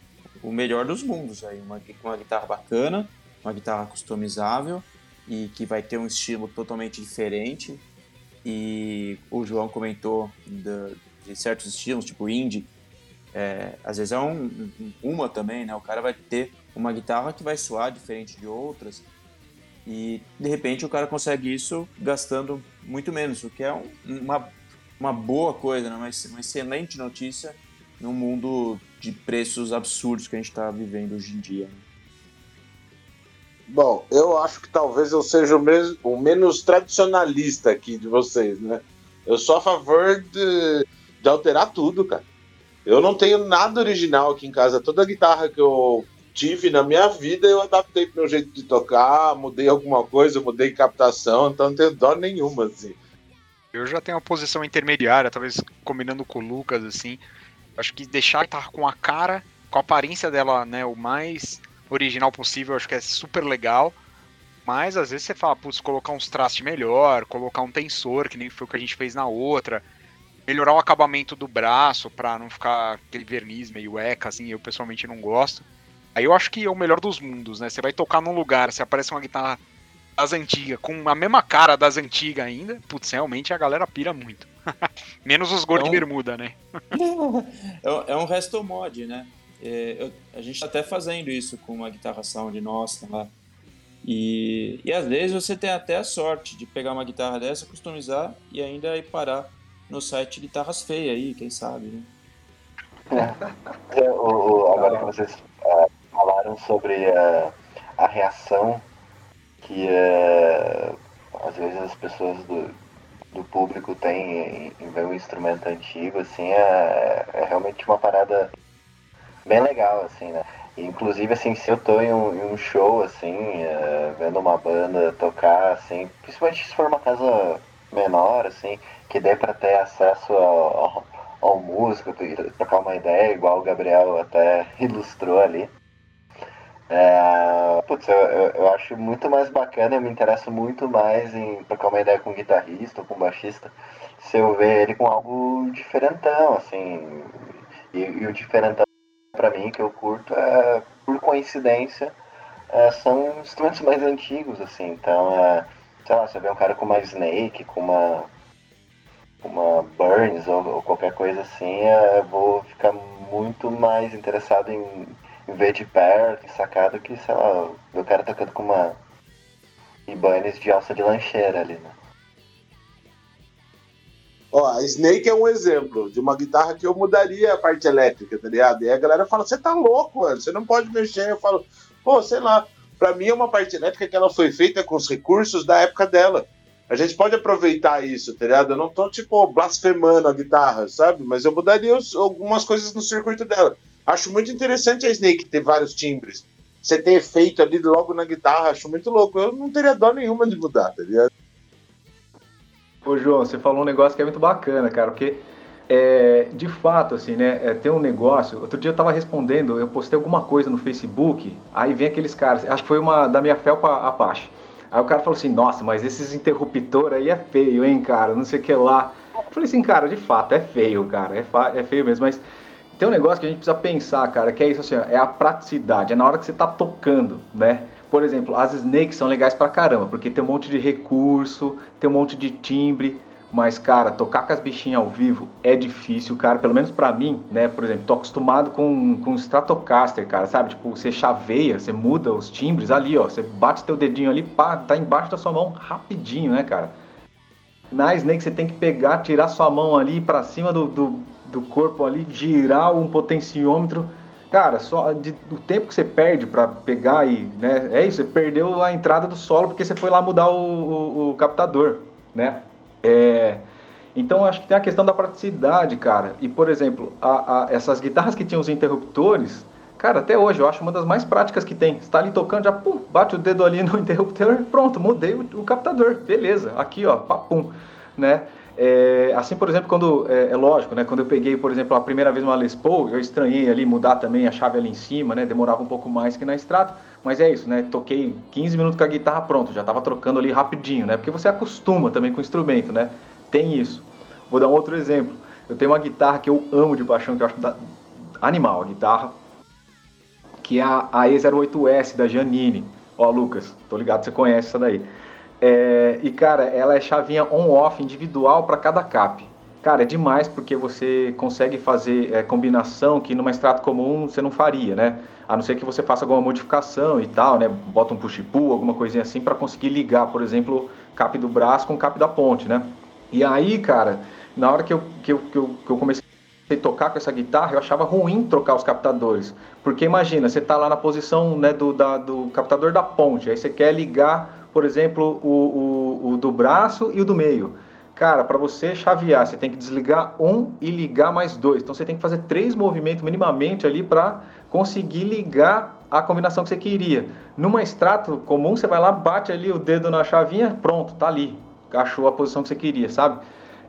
o melhor dos mundos aí, uma, uma guitarra bacana, uma guitarra customizável e que vai ter um estilo totalmente diferente. E o João comentou de, de certos estilos, tipo indie. É, às vezes é um, uma também, né? O cara vai ter uma guitarra que vai soar diferente de outras. E de repente o cara consegue isso gastando muito menos, o que é um, uma, uma boa coisa, né? uma, uma excelente notícia num mundo de preços absurdos que a gente está vivendo hoje em dia. Né? Bom, eu acho que talvez eu seja o, mesmo, o menos tradicionalista aqui de vocês, né? Eu sou a favor de, de alterar tudo, cara. Eu não tenho nada original aqui em casa. Toda guitarra que eu tive na minha vida, eu adaptei pro meu jeito de tocar, mudei alguma coisa, mudei captação, então não tenho dó nenhuma, assim. Eu já tenho uma posição intermediária, talvez combinando com o Lucas, assim. Acho que deixar estar com a cara, com a aparência dela, né, o mais original possível, acho que é super legal. Mas às vezes você fala, putz, colocar uns trastes melhor, colocar um tensor, que nem foi o que a gente fez na outra, melhorar o acabamento do braço pra não ficar aquele verniz meio eca, assim, eu pessoalmente não gosto. Aí eu acho que é o melhor dos mundos, né? Você vai tocar num lugar, se aparece uma guitarra das antigas, com a mesma cara das antigas ainda, putz, realmente a galera pira muito. [LAUGHS] Menos os gordos de bermuda, né? [LAUGHS] é um resto mod, né? É, eu, a gente tá até fazendo isso com uma guitarra sound nossa lá. E, e às vezes você tem até a sorte de pegar uma guitarra dessa, customizar e ainda ir parar no site Guitarras Feias aí, quem sabe, né? É, o, o, agora que vocês uh, falaram sobre uh, a reação que às vezes as pessoas do, do público têm em, em ver um instrumento antigo, assim, é, é realmente uma parada bem legal, assim, né? Inclusive, assim, se eu tô em um, em um show, assim, uh, vendo uma banda tocar, assim, principalmente se for uma casa menor, assim, que dê para ter acesso ao, ao, ao músico, trocar uma ideia, igual o Gabriel até [LAUGHS] ilustrou ali. É, putz, eu, eu, acho muito mais bacana, eu me interesso muito mais em trocar uma ideia com um guitarrista ou com um baixista, se eu ver ele com algo diferentão, assim, e, e o diferentão para mim que eu curto é, por coincidência, é, são instrumentos mais antigos, assim, então, é, sei lá, você vê um cara com uma Snake, com uma uma Burns ou, ou qualquer coisa assim, é, eu vou ficar muito mais interessado em, em ver de perto, sacado que, sei lá, o cara tocando com uma Ibanez de alça de lancheira ali, né? Ó, a Snake é um exemplo de uma guitarra que eu mudaria a parte elétrica, tá ligado? E a galera fala, você tá louco, mano, você não pode mexer. Eu falo, pô, sei lá, pra mim é uma parte elétrica que ela foi feita com os recursos da época dela. A gente pode aproveitar isso, tá ligado? Eu não tô, tipo, blasfemando a guitarra, sabe? Mas eu mudaria os, algumas coisas no circuito dela. Acho muito interessante a Snake ter vários timbres. Você ter efeito ali logo na guitarra, acho muito louco. Eu não teria dó nenhuma de mudar, tá ligado? Ô, João, você falou um negócio que é muito bacana, cara, porque é, de fato, assim, né, é, tem um negócio. Outro dia eu tava respondendo, eu postei alguma coisa no Facebook, aí vem aqueles caras, acho que foi uma da minha Felpa Apache. Aí o cara falou assim: Nossa, mas esses interruptor aí é feio, hein, cara? Não sei o que lá. Eu falei assim, cara, de fato, é feio, cara. É, é feio mesmo, mas tem um negócio que a gente precisa pensar, cara, que é isso assim: é a praticidade, é na hora que você tá tocando, né? Por exemplo, as snakes são legais pra caramba, porque tem um monte de recurso, tem um monte de timbre. Mas, cara, tocar com as bichinhas ao vivo é difícil, cara. Pelo menos para mim, né? Por exemplo, tô acostumado com, com Stratocaster, cara, sabe? Tipo, você chaveia, você muda os timbres ali, ó. Você bate teu dedinho ali, pá, tá embaixo da sua mão rapidinho, né, cara? Na Snake você tem que pegar, tirar sua mão ali para cima do, do, do, corpo ali, girar um potenciômetro. Cara, só de, do tempo que você perde para pegar e, né? É isso, você perdeu a entrada do solo porque você foi lá mudar o, o, o captador, né? É, então acho que tem a questão da praticidade, cara. E por exemplo, a, a, essas guitarras que tinham os interruptores, cara, até hoje eu acho uma das mais práticas que tem. Está ali tocando, já pum, bate o dedo ali no [LAUGHS] interruptor, pronto, mudei o, o captador, beleza. Aqui ó, papum, né? É, assim, por exemplo, quando é, é, lógico, né? Quando eu peguei, por exemplo, a primeira vez uma Les Paul, eu estranhei ali mudar também a chave ali em cima, né? Demorava um pouco mais que na Strato, mas é isso, né? Toquei 15 minutos com a guitarra pronto, já estava trocando ali rapidinho, né? Porque você acostuma também com o instrumento, né? Tem isso. Vou dar um outro exemplo. Eu tenho uma guitarra que eu amo de paixão, que eu acho da... animal, a guitarra, que é a, a E08S da Janine. Ó, Lucas, tô ligado, você conhece essa daí. É, e cara, ela é chavinha on-off individual para cada cap. Cara, é demais porque você consegue fazer é, combinação que numa extrato comum você não faria, né? A não ser que você faça alguma modificação e tal, né? Bota um push-pull, alguma coisinha assim para conseguir ligar, por exemplo, cap do braço com cap da ponte, né? E aí, cara, na hora que eu, que eu, que eu, que eu comecei tocar com essa guitarra, eu achava ruim trocar os captadores. Porque imagina, você tá lá na posição né, do, da, do captador da ponte, aí você quer ligar por exemplo, o, o, o do braço e o do meio. Cara, para você chavear, você tem que desligar um e ligar mais dois. Então você tem que fazer três movimentos minimamente ali para conseguir ligar a combinação que você queria. Numa extrato comum, você vai lá, bate ali o dedo na chavinha, pronto, tá ali. Achou a posição que você queria, sabe?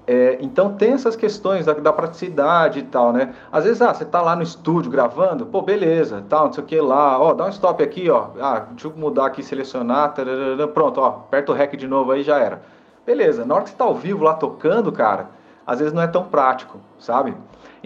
É, então tem essas questões da, da, praticidade e tal, né? Às vezes, ah, você tá lá no estúdio gravando, pô, beleza, tal, não sei o que lá, ó, dá um stop aqui, ó, ah, deixa eu mudar aqui, selecionar, tararara, pronto, ó, aperta o REC de novo aí, já era. Beleza, na hora que você tá ao vivo lá tocando, cara, às vezes não é tão prático, sabe?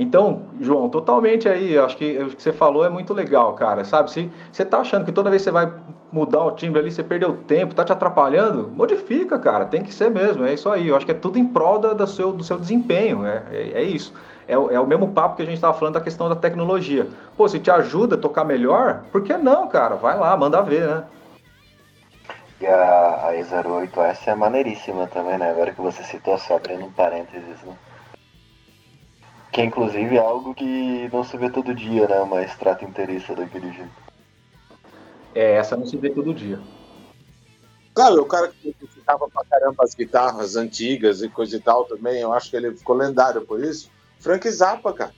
Então, João, totalmente aí, acho que o que você falou é muito legal, cara, sabe? Se você tá achando que toda vez que você vai mudar o timbre ali, você perdeu tempo, tá te atrapalhando, modifica, cara, tem que ser mesmo, é isso aí. Eu acho que é tudo em prol da, do, seu, do seu desempenho, é, é, é isso. É, é, o mesmo papo que a gente estava falando da questão da tecnologia. Pô, se te ajuda a tocar melhor, por que não, cara? Vai lá, manda ver, né? E a, a E08S é maneiríssima também, né? Agora que você citou, só abrindo um parênteses, né? Que é inclusive algo que não se vê todo dia, né? Uma extrato inteiriça daquele jeito. É, essa não se vê todo dia. Cara, o cara que ficava pra caramba as guitarras antigas e coisa e tal também, eu acho que ele ficou lendário por isso. Frank Zappa, cara.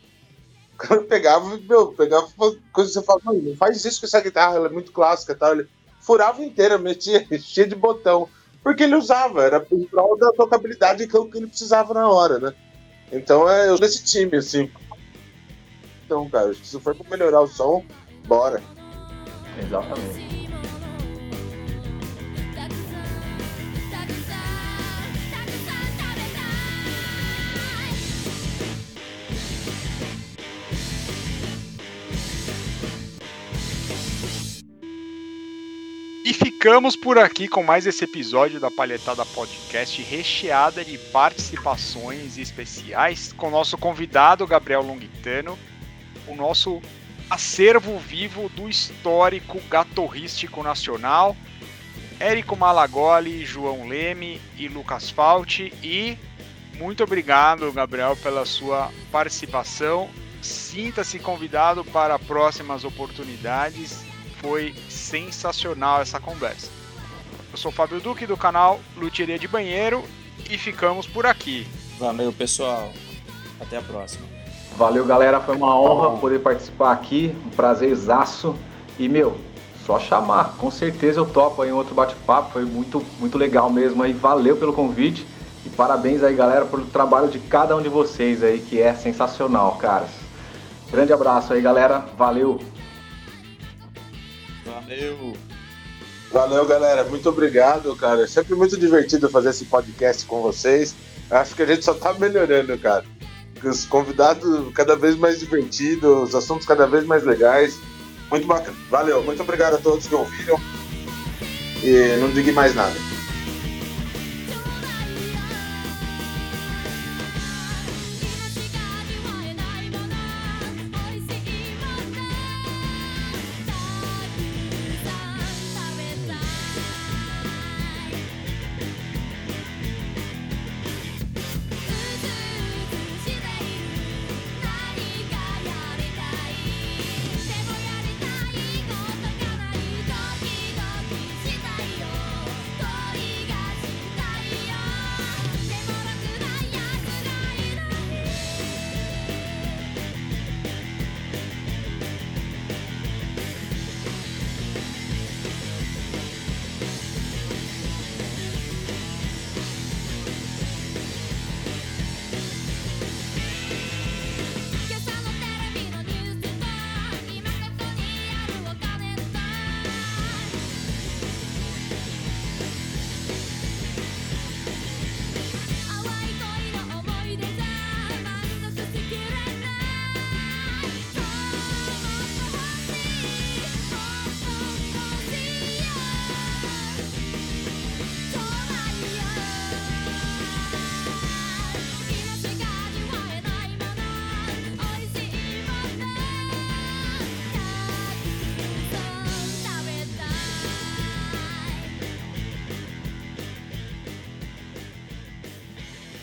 O cara pegava, meu, pegava coisa que você fala, não faz isso com essa guitarra, ela é muito clássica e tal. Ele furava inteira, metia [LAUGHS] cheio de botão. Porque ele usava, era em prol da tocabilidade que ele precisava na hora, né? Então é eu nesse time, assim. Então, cara, se for pra melhorar o som, bora. Exatamente. Ficamos por aqui com mais esse episódio da Palhetada Podcast, recheada de participações especiais com nosso convidado Gabriel Longitano, o nosso acervo vivo do histórico gatorrístico nacional, Érico Malagoli, João Leme e Lucas Falti. E muito obrigado, Gabriel, pela sua participação. Sinta-se convidado para próximas oportunidades foi sensacional essa conversa. Eu sou o Fábio Duque do canal Luteria de Banheiro e ficamos por aqui. Valeu, pessoal. Até a próxima. Valeu, galera. Foi uma honra poder participar aqui. Um prazerzaço. E, meu, só chamar. Com certeza eu topo aí um outro bate-papo. Foi muito, muito legal mesmo aí. Valeu pelo convite. E parabéns aí, galera, pelo trabalho de cada um de vocês aí, que é sensacional, caras. Grande abraço aí, galera. Valeu. Valeu. Valeu, galera. Muito obrigado, cara. É sempre muito divertido fazer esse podcast com vocês. Acho que a gente só tá melhorando, cara. Os convidados cada vez mais divertidos, os assuntos cada vez mais legais. Muito bacana. Valeu. Muito obrigado a todos que ouviram. E não diga mais nada.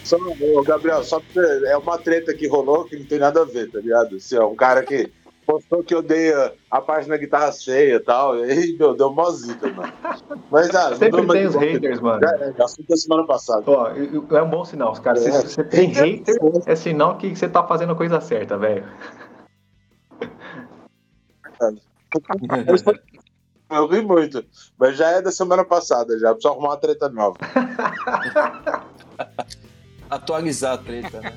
Só, ô, Gabriel, só é uma treta que rolou que não tem nada a ver, tá ligado? Assim, ó, um cara que postou que odeia a página guitarra cheia e tal, e aí, meu, deu mó zica, mano. Mas, ah, Sempre tem os haters, mano. É, é, assunto da semana passada. Ó, é um bom sinal, os caras. É. Se você tem hater, é sinal que você tá fazendo a coisa certa, velho. [LAUGHS] Eu ri muito, mas já é da semana passada, já precisa arrumar uma treta nova. [LAUGHS] atualizar a treta, né?